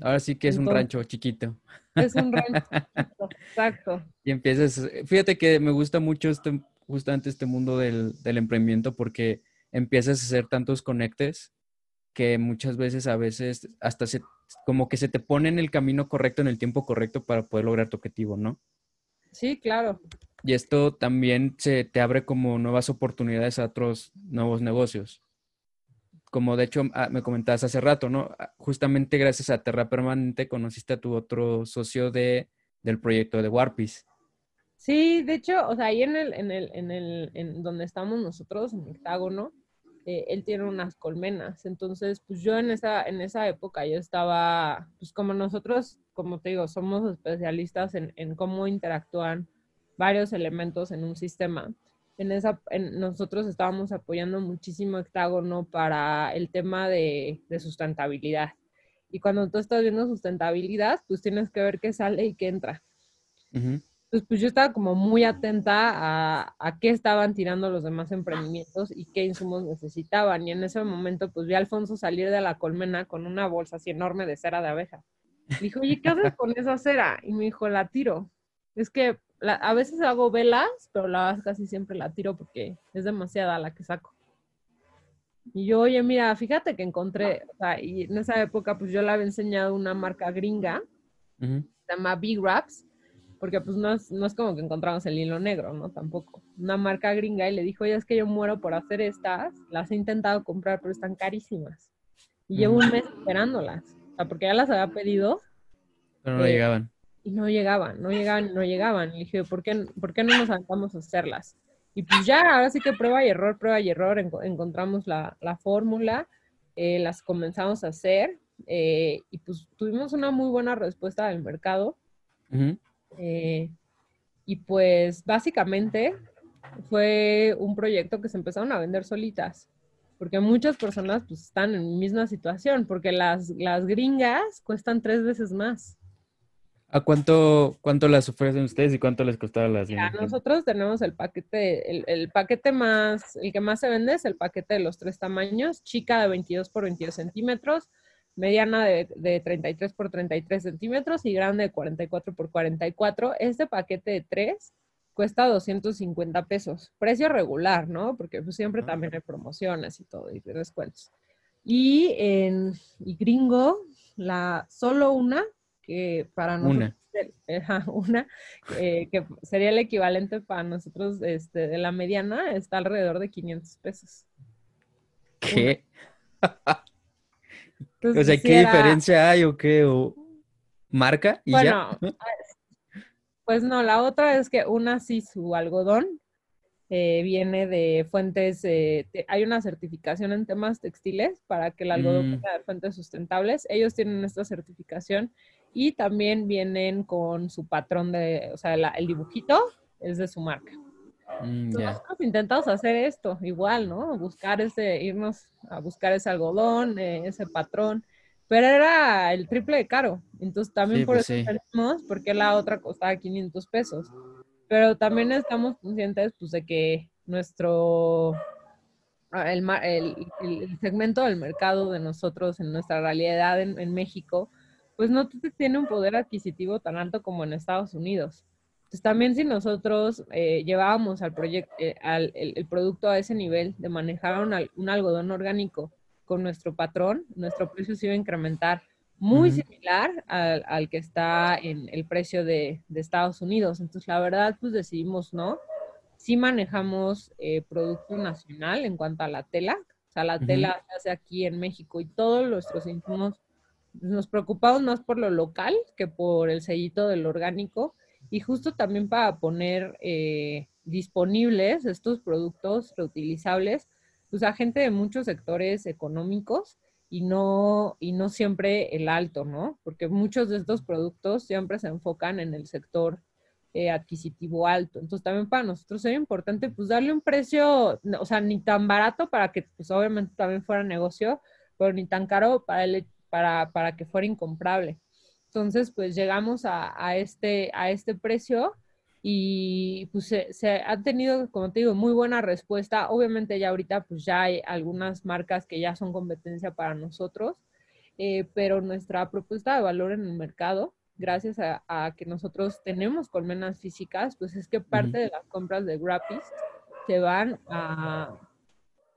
Speaker 1: Ahora sí que es un rancho chiquito.
Speaker 2: Es un rancho chiquito, exacto.
Speaker 1: Y empiezas, fíjate que me gusta mucho este, justamente este mundo del, del emprendimiento porque empiezas a hacer tantos conectes que muchas veces, a veces, hasta se, como que se te pone en el camino correcto, en el tiempo correcto para poder lograr tu objetivo, ¿no?
Speaker 2: Sí, claro.
Speaker 1: Y esto también se te abre como nuevas oportunidades a otros nuevos negocios. Como de hecho ah, me comentabas hace rato, ¿no? Ah, justamente gracias a Terra Permanente conociste a tu otro socio de, del proyecto de Warpis.
Speaker 2: Sí, de hecho, o sea, ahí en el, en el, en el, en donde estamos nosotros, en Octágono, eh, él tiene unas colmenas. Entonces, pues yo en esa, en esa época yo estaba, pues como nosotros, como te digo, somos especialistas en, en cómo interactúan varios elementos en un sistema. En esa, nosotros estábamos apoyando muchísimo Hectágono para el tema de, de sustentabilidad. Y cuando tú estás viendo sustentabilidad, pues tienes que ver qué sale y qué entra. Entonces, pues yo estaba como muy atenta a, a, qué estaban tirando los demás emprendimientos y qué insumos necesitaban. Y en ese momento, pues vi a Alfonso salir de la colmena con una bolsa así enorme de cera de abeja. Dijo, oye, ¿qué haces con esa cera? Y me dijo, la tiro. es que a veces hago velas, pero la casi siempre la tiro porque es demasiada la que saco. Y yo, oye, mira, fíjate que encontré, o sea, y en esa época pues yo le había enseñado una marca gringa, se llama Big Wraps, porque pues no es, no es como que encontramos el hilo negro, ¿no? Tampoco. Una marca gringa y le dijo, oye, es que yo muero por hacer estas, las he intentado comprar, pero están carísimas. Y llevo un mes esperándolas, o sea, porque ya las había pedido.
Speaker 1: Pero no llegaban.
Speaker 2: Y no llegaban, no llegaban, no llegaban. Y dije, ¿por qué, ¿por qué no nos aventamos a hacerlas? Y pues ya, ahora sí que prueba y error, prueba y error, encontramos la, la fórmula, eh, las comenzamos a hacer eh, y pues tuvimos una muy buena respuesta del mercado. Eh, y pues básicamente fue un proyecto que se empezaron a vender solitas, porque muchas personas pues están en misma situación, porque las, las gringas cuestan tres veces más.
Speaker 1: ¿A cuánto, cuánto las ofrecen ustedes y cuánto les costaba las
Speaker 2: ya, Nosotros tenemos el paquete, el, el, paquete más, el que más se vende es el paquete de los tres tamaños, chica de 22 por 22 centímetros, mediana de, de 33 por 33 centímetros y grande de 44 por 44. Este paquete de tres cuesta 250 pesos, precio regular, ¿no? Porque pues, siempre ah. también hay promociones y todo, y descuentos. Y en y gringo, la, solo una que para nosotros, una, una eh, que sería el equivalente para nosotros este, de la mediana, está alrededor de 500 pesos.
Speaker 1: ¿Qué? o sea, ¿qué diferencia hay o qué? ¿O marca? Y bueno,
Speaker 2: pues no, la otra es que una sí su algodón eh, viene de fuentes, eh, hay una certificación en temas textiles para que el algodón mm. de fuentes sustentables. Ellos tienen esta certificación y también vienen con su patrón de, o sea, el dibujito es de su marca. Mm, nosotros intentamos hacer esto igual, ¿no? Buscar ese, irnos a buscar ese algodón, eh, ese patrón, pero era el triple de caro. Entonces también por pues eso sí. porque la otra costaba 500 pesos. Pero también estamos conscientes pues, de que nuestro, ah, el, el, segmento del mercado de nosotros en nuestra realidad en, en México, pues no tiene un poder adquisitivo tan alto como en Estados Unidos. Entonces también si nosotros eh, llevábamos al proyecto, eh, al, el, producto a ese nivel de manejar un, algodón orgánico con nuestro patrón, nuestro precio se iba a incrementar muy similar al, al, que está en el precio de, de, Estados Unidos. Entonces la verdad pues decidimos no. Sí manejamos eh, producto nacional en cuanto a la tela. O sea, la tela se hace aquí en México y todos nuestros insumos nos preocupamos más por lo local que por el sellito del orgánico y justo también para poner eh, disponibles estos productos reutilizables pues a gente de muchos sectores económicos y no, y no siempre el alto, ¿no? Porque muchos de estos productos siempre se enfocan en el sector eh, adquisitivo alto. Entonces también para nosotros es importante pues darle un precio, o sea, ni tan barato para que pues obviamente también fuera negocio, pero ni tan caro para el, para, que fuera incomprable. Entonces, pues llegamos a, este, a este precio y pues se, ha tenido, como te digo, muy buena respuesta. Obviamente ya ahorita pues ya hay algunas marcas que ya son competencia para nosotros, eh, pero nuestra propuesta de valor en el mercado, gracias a, que nosotros tenemos colmenas físicas, pues es que parte de las compras de Grappis se van a,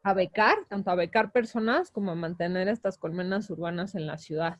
Speaker 2: a becar, tanto a becar personas como a mantener estas colmenas urbanas en la ciudad.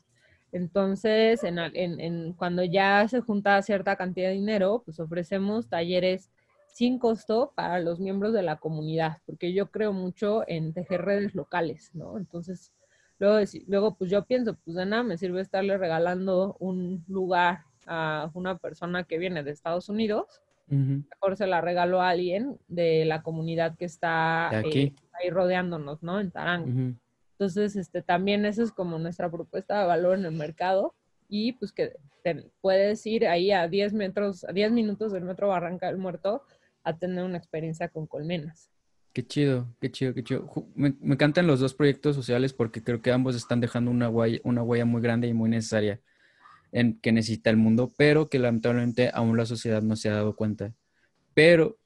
Speaker 2: Entonces, en, cuando ya se junta cierta cantidad de dinero, pues ofrecemos talleres sin costo para los miembros de la comunidad, porque yo creo mucho en tejer redes locales, ¿no? Entonces, luego, luego pues yo pienso, pues de nada me sirve estarle regalando un lugar a una persona que viene de Estados Unidos, mejor se la regalo a alguien de la comunidad que está eh, ahí rodeándonos, ¿no? En Tarango. Entonces, este, también eso es como nuestra propuesta de valor en el mercado y pues que puedes ir ahí a 10 metros, a 10 minutos del metro Barranca del Muerto a tener una experiencia con colmenas.
Speaker 1: Qué chido, qué chido, qué chido. Me, me encantan los dos proyectos sociales porque creo que ambos están dejando una huella, una huella muy grande y muy necesaria en, que necesita el mundo, pero que lamentablemente aún la sociedad no se ha dado cuenta. Pero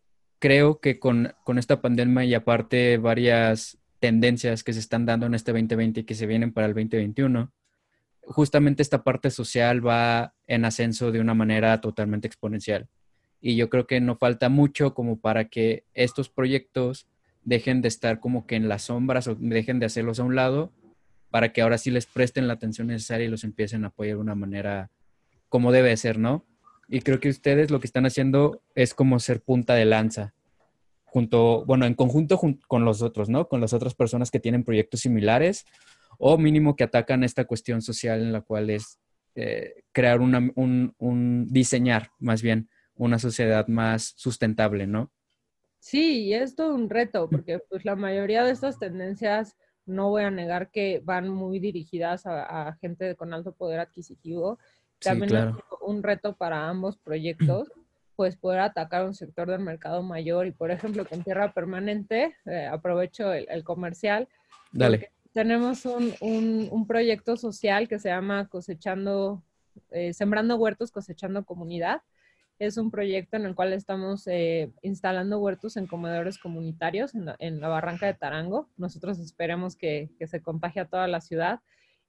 Speaker 1: creo que con, con esta pandemia y aparte varias tendencias que se están dando en este 2020 y que se vienen para el 2021, justamente esta parte social va en ascenso de una manera totalmente exponencial. y yo creo que no falta mucho como para que estos proyectos dejen de estar como que en las sombras o dejen de hacerlos a un lado para que ahora sí les presten la atención necesaria y los empiecen a apoyar de una manera como debe ser, ¿no? Y creo que ustedes lo que están haciendo es como ser punta de lanza, junto, bueno, en conjunto con los otros, ¿no? Con las otras personas que tienen proyectos similares o mínimo que atacan esta cuestión social en la cual es eh, crear un, un, diseñar más bien una sociedad más sustentable, ¿no?
Speaker 2: Sí, y es todo un reto, porque pues la mayoría de estas tendencias no voy a negar que van muy dirigidas a, gente con alto poder adquisitivo. También es un reto para ambos proyectos, pues poder atacar un sector del mercado mayor y, por ejemplo, con tierra permanente, eh, aprovecho el, comercial.
Speaker 1: Dale.
Speaker 2: Tenemos un, un, proyecto social que se llama Cosechando, eh, Sembrando Huertos, Cosechando Comunidad es un proyecto en el cual estamos eh, instalando huertos en comedores comunitarios en la, barranca de Tarango. Nosotros esperemos que, se contagie a toda la ciudad.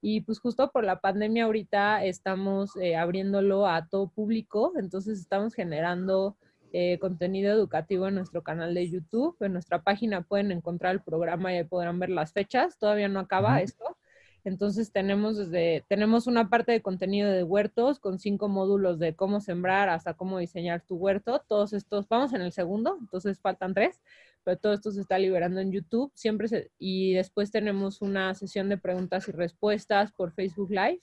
Speaker 2: Y pues justo por la pandemia ahorita estamos eh, abriéndolo a todo público, entonces estamos generando eh, contenido educativo en nuestro canal de YouTube. En nuestra página pueden encontrar el programa y ahí podrán ver las fechas. Todavía no acaba esto, entonces tenemos desde, tenemos una parte de contenido de huertos con cinco módulos de cómo sembrar hasta cómo diseñar tu huerto. Todos estos, vamos en el segundo, entonces faltan tres, pero todo esto se está liberando en YouTube. Siempre y después tenemos una sesión de preguntas y respuestas por Facebook Live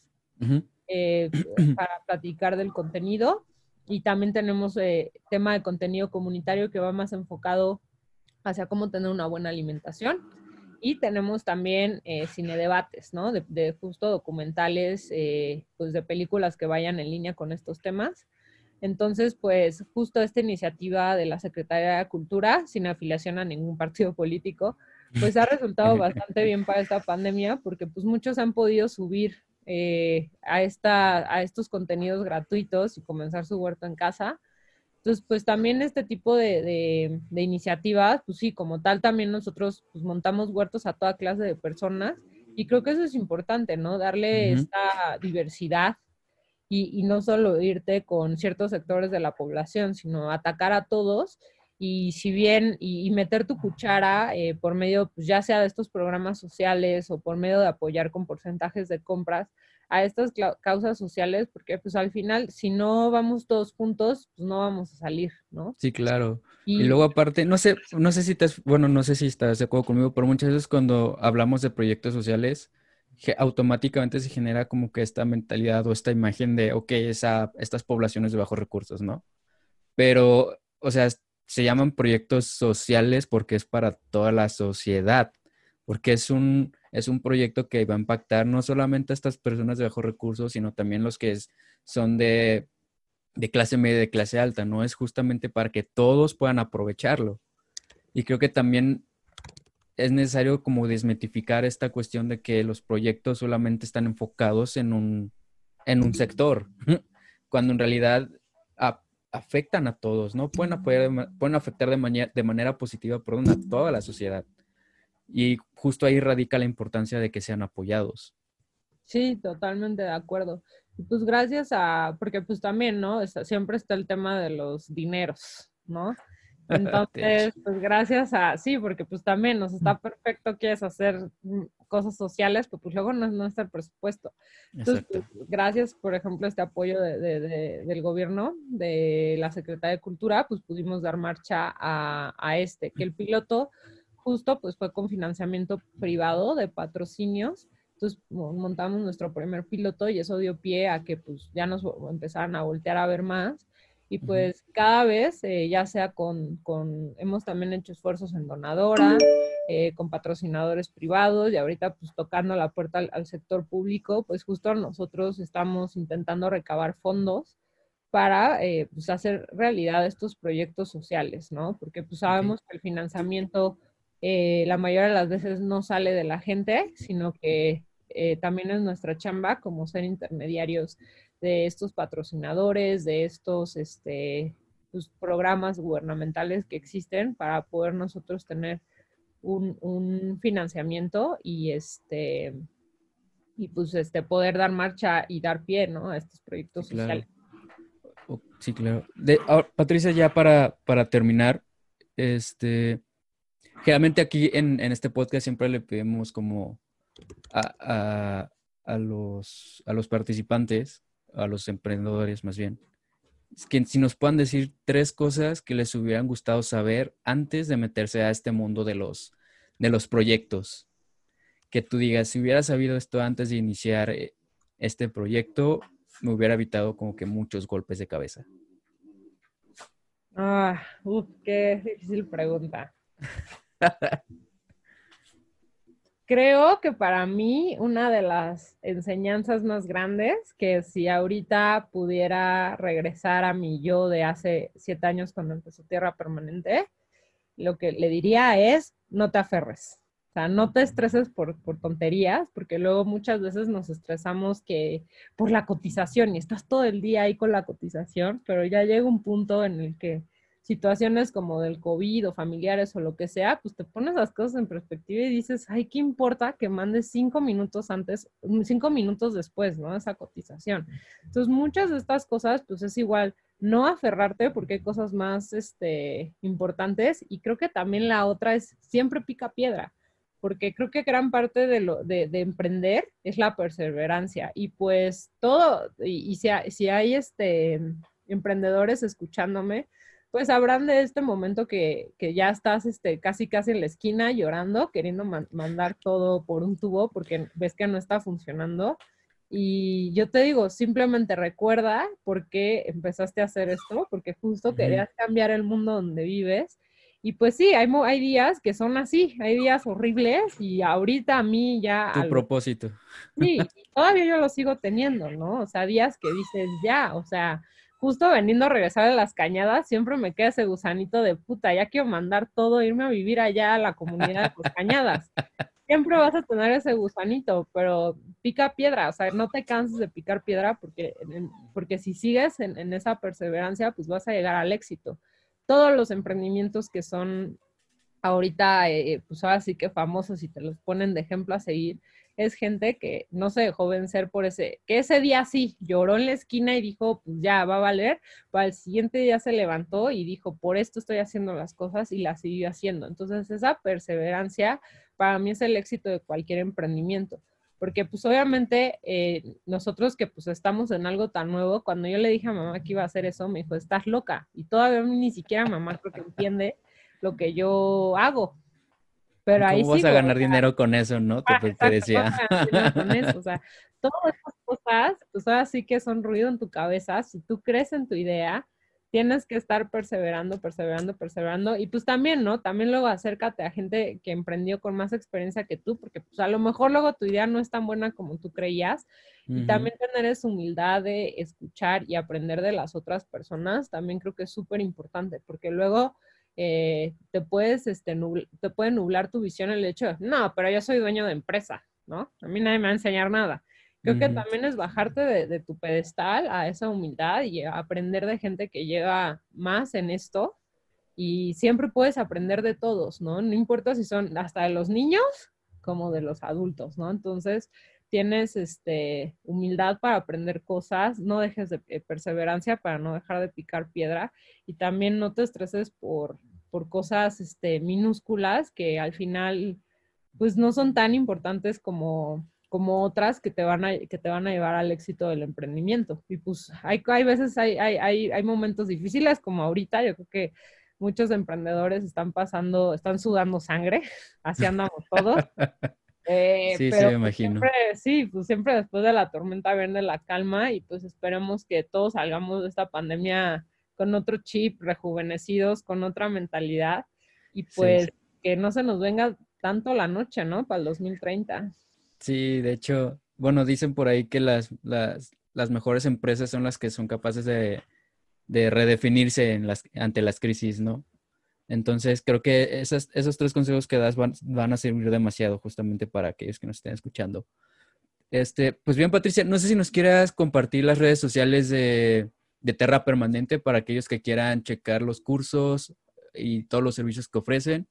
Speaker 2: eh, para platicar del contenido. Y también tenemos eh, tema de contenido comunitario que va más enfocado hacia cómo tener una buena alimentación y tenemos también eh, cine debates, ¿no? De, justo documentales, eh, pues de películas que vayan en línea con estos temas. Entonces, pues justo esta iniciativa de la Secretaría de Cultura, sin afiliación a ningún partido político, pues ha resultado bastante bien para esta pandemia porque pues muchos han podido subir eh, a, esta, a estos contenidos gratuitos y comenzar su huerto en casa entonces, pues también este tipo de, iniciativas, pues sí, como tal, también nosotros pues, montamos huertos a toda clase de personas y creo que eso es importante, ¿no? Darle esta diversidad y, no solo irte con ciertos sectores de la población, sino atacar a todos y si bien, y, meter tu cuchara eh, por medio, pues ya sea de estos programas sociales o por medio de apoyar con porcentajes de compras, a estas causas sociales, porque pues al final, si no vamos todos juntos, pues no vamos a salir, ¿no?
Speaker 1: Sí, claro. Y, luego aparte, no sé, no sé si estás, bueno, no sé si estás de acuerdo conmigo, pero muchas veces cuando hablamos de proyectos sociales, automáticamente se genera como que esta mentalidad o esta imagen de, ok, esa, estas poblaciones de bajos recursos, ¿no? Pero, o sea, se llaman proyectos sociales porque es para toda la sociedad, porque es un, es un proyecto que va a impactar no solamente a estas personas de bajos recursos, sino también los que son de, clase media, de clase alta, ¿no? Es justamente para que todos puedan aprovecharlo. Y creo que también es necesario como desmitificar esta cuestión de que los proyectos solamente están enfocados en un, en un sector, cuando en realidad afectan a todos, ¿no? Pueden, pueden afectar de, manera, de manera positiva por a toda la sociedad. Y justo ahí radica la importancia de que sean apoyados.
Speaker 2: Sí, totalmente de acuerdo. Pues gracias a, porque pues también, ¿no? siempre está el tema de los dineros, ¿no? Entonces, pues gracias a, sí, porque pues también nos está perfecto, quieres hacer mm, cosas sociales, pero pues luego no, no está el presupuesto. Entonces, pues, gracias, por ejemplo, este apoyo de, del gobierno, de la Secretaría de Cultura, pues pudimos dar marcha a, a este, que el piloto justo pues fue con financiamiento privado de patrocinios. Entonces montamos nuestro primer piloto y eso dio pie a que pues ya nos empezaran a voltear a ver más. Y pues cada vez, eh, ya sea con, con, hemos también hecho esfuerzos en donadora, eh, con patrocinadores privados y ahorita pues tocando la puerta al, sector público, pues justo nosotros estamos intentando recabar fondos para eh, pues hacer realidad estos proyectos sociales, ¿no? Porque pues sabemos que el financiamiento eh, la mayoría de las veces no sale de la gente, sino que eh, también es nuestra chamba como ser intermediarios de estos patrocinadores, de estos este, pues, programas gubernamentales que existen para poder nosotros tener un, financiamiento y este y pues este poder dar marcha y dar pie ¿no? a estos proyectos sociales.
Speaker 1: Sí, claro. Patricia, ya para, para terminar, este, generalmente aquí en, este podcast siempre le pedimos como a, los, a los participantes, a los emprendedores más bien, que si nos puedan decir tres cosas que les hubieran gustado saber antes de meterse a este mundo de los, de los proyectos. Que tú digas, si hubiera sabido esto antes de iniciar eh, este proyecto, me hubiera evitado como que muchos golpes de cabeza.
Speaker 2: Ah, uf, qué difícil pregunta. Creo que para mí una de las enseñanzas más grandes, que si ahorita pudiera regresar a mi yo de hace siete años cuando empezó Tierra Permanente, lo que le diría es, no te aferres. O sea, no te estreses por, por, tonterías, porque luego muchas veces nos estresamos que por la cotización y estás todo el día ahí con la cotización, pero ya llega un punto en el que situaciones como del COVID o familiares o lo que sea, pues te pones las cosas en perspectiva y dices, ay, ¿qué importa que mandes cinco minutos antes, mm, cinco minutos después, ¿no? Esa cotización. Entonces, muchas de estas cosas, pues es igual no aferrarte porque hay cosas más este, importantes y creo que también la otra es siempre pica piedra porque creo que gran parte de, lo, de, emprender es la perseverancia y pues todo, y, si, si, hay este, emprendedores escuchándome, pues habrán de este momento que, ya estás este, casi casi en la esquina llorando, queriendo mandar todo por un tubo porque ves que no está funcionando. Y yo te digo, simplemente recuerda por qué empezaste a hacer esto, porque justo querías cambiar el mundo donde vives. Y pues sí, hay, hay días que son así, hay días horribles y ahorita a mí ya...
Speaker 1: Tu propósito.
Speaker 2: Sí, todavía yo lo sigo teniendo, ¿no? O sea, días que dices ya, o sea, justo veniendo a regresar a las cañadas, siempre me queda ese gusanito de puta, ya quiero mandar todo, irme a vivir allá a la comunidad de las cañadas. Siempre vas a tener ese gusanito, pero pica piedra, o sea, no te canses de picar piedra porque, porque si sigues en, esa perseverancia, pues vas a llegar al éxito. Todos los emprendimientos que son ahorita, eh, pues ahora sí que famosos y te los ponen de ejemplo a seguir, es gente que no se dejó vencer por ese, que ese día sí lloró en la esquina y dijo, pues ya va a valer, pero al siguiente día se levantó y dijo, por esto estoy haciendo las cosas y las siguió haciendo. Entonces esa perseverancia para mí es el éxito de cualquier emprendimiento. Porque pues obviamente eh, nosotros que pues estamos en algo tan nuevo, cuando yo le dije a mamá que iba a hacer eso, me dijo, estás loca. Y todavía ni siquiera mamá creo que entiende lo que yo hago.
Speaker 1: Pero ¿Cómo vas a ganar dinero con eso, no? Te, ah, decía.
Speaker 2: O sea, todas estas cosas, pues ahora sí que son ruido en tu cabeza. Si tú crees en tu idea, tienes que estar perseverando, perseverando, perseverando. Y pues también, ¿no? También luego acércate a gente que emprendió con más experiencia que tú, porque pues a lo mejor luego tu idea no es tan buena como tú creías. Y también tener esa humildad de escuchar y aprender de las otras personas, también creo que es súper importante, porque luego eh, te puedes, este, te puede nublar tu visión el hecho de, no, pero yo soy dueño de empresa, ¿no? A mí nadie me va a enseñar nada. Creo que también es bajarte de, tu pedestal a esa humildad y aprender de gente que lleva más en esto y siempre puedes aprender de todos, ¿no? No importa si son hasta de los niños como de los adultos, ¿no? Entonces, tienes este, humildad para aprender cosas, no dejes de eh, perseverancia para no dejar de picar piedra y también no te estreses por, por cosas este, minúsculas que al final pues no son tan importantes como, como otras que te, van a, que te van a llevar al éxito del emprendimiento. Y pues hay, hay veces, hay, hay, hay momentos difíciles como ahorita, yo creo que muchos emprendedores están pasando, están sudando sangre, así andamos todos.
Speaker 1: Eh, sí, sí, me pues, imagino.
Speaker 2: Siempre, sí, pues siempre después de la tormenta viene la calma y pues esperemos que todos salgamos de esta pandemia con otro chip, rejuvenecidos, con otra mentalidad y pues que no se nos venga tanto la noche, ¿no? Para el 2030.
Speaker 1: Sí, de hecho, bueno, dicen por ahí que las, las, las mejores empresas son las que son capaces de, de redefinirse en las, ante las crisis, ¿no? Entonces, creo que esos tres consejos que das van, a servir demasiado justamente para aquellos que nos estén escuchando. Este, pues bien, Patricia, no sé si nos quieras compartir las redes sociales de, Terra Permanente para aquellos que quieran checar los cursos y todos los servicios que ofrecen.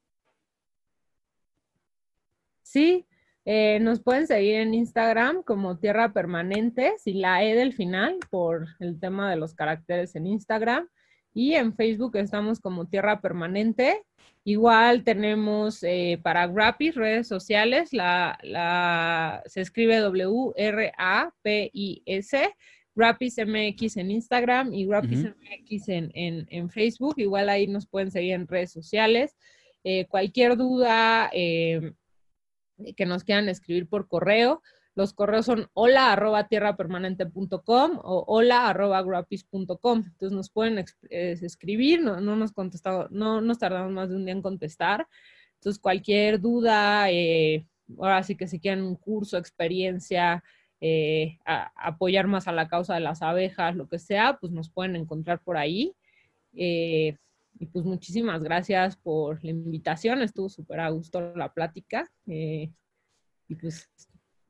Speaker 2: Sí, Eh, nos pueden seguir en Instagram como Tierra Permanente, si la E del final, por el tema de los caracteres en Instagram. Y en Facebook estamos como Tierra Permanente. Igual tenemos eh, para Grapis redes sociales, la, se escribe W-R-A-P-I-S, Grapis MX en Instagram y Grapis MX en, Facebook. Igual ahí nos pueden seguir en redes sociales. Eh, cualquier duda eh, que nos quieran escribir por correo, los correos son hola arroba tierrapermanente.com o hola arroba Entonces nos pueden eh, escribir, no, nos contestado, no nos tardamos más de un día en contestar. Entonces cualquier duda, eh, ahora sí que si quieren un curso, experiencia, eh, apoyar más a la causa de las abejas, lo que sea, pues nos pueden encontrar por ahí. y pues muchísimas gracias por la invitación, estuvo súper a gusto la plática. y pues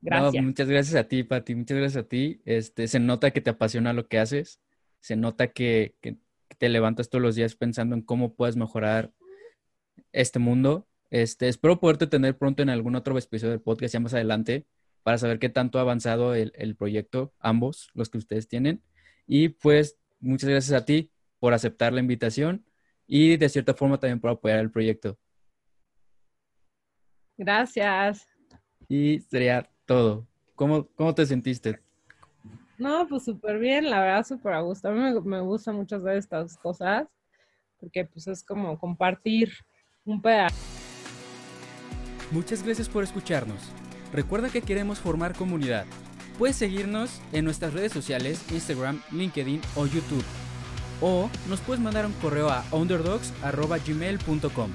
Speaker 2: Gracias.
Speaker 1: muchas gracias a ti, Pati, muchas gracias a ti. Este, se nota que te apasiona lo que haces, se nota que, te levantas todos los días pensando en cómo puedes mejorar este mundo. Este, espero poderte tener pronto en algún otro episodio del podcast ya más adelante para saber qué tanto ha avanzado el, el proyecto, ambos, los que ustedes tienen. Y pues muchas gracias a ti por aceptar la invitación y de cierta forma también por apoyar el proyecto.
Speaker 2: Gracias.
Speaker 1: Y sería todo. ¿Cómo, cómo te sentiste?
Speaker 2: No, pues súper bien, la verdad, súper a gusto. A mí me, me gusta muchas de estas cosas, porque pues es como compartir un pedazo.
Speaker 1: Muchas gracias por escucharnos. Recuerda que queremos formar comunidad. Puedes seguirnos en nuestras redes sociales, Instagram, LinkedIn o YouTube. O nos puedes mandar un correo a underdogs.gmail.com.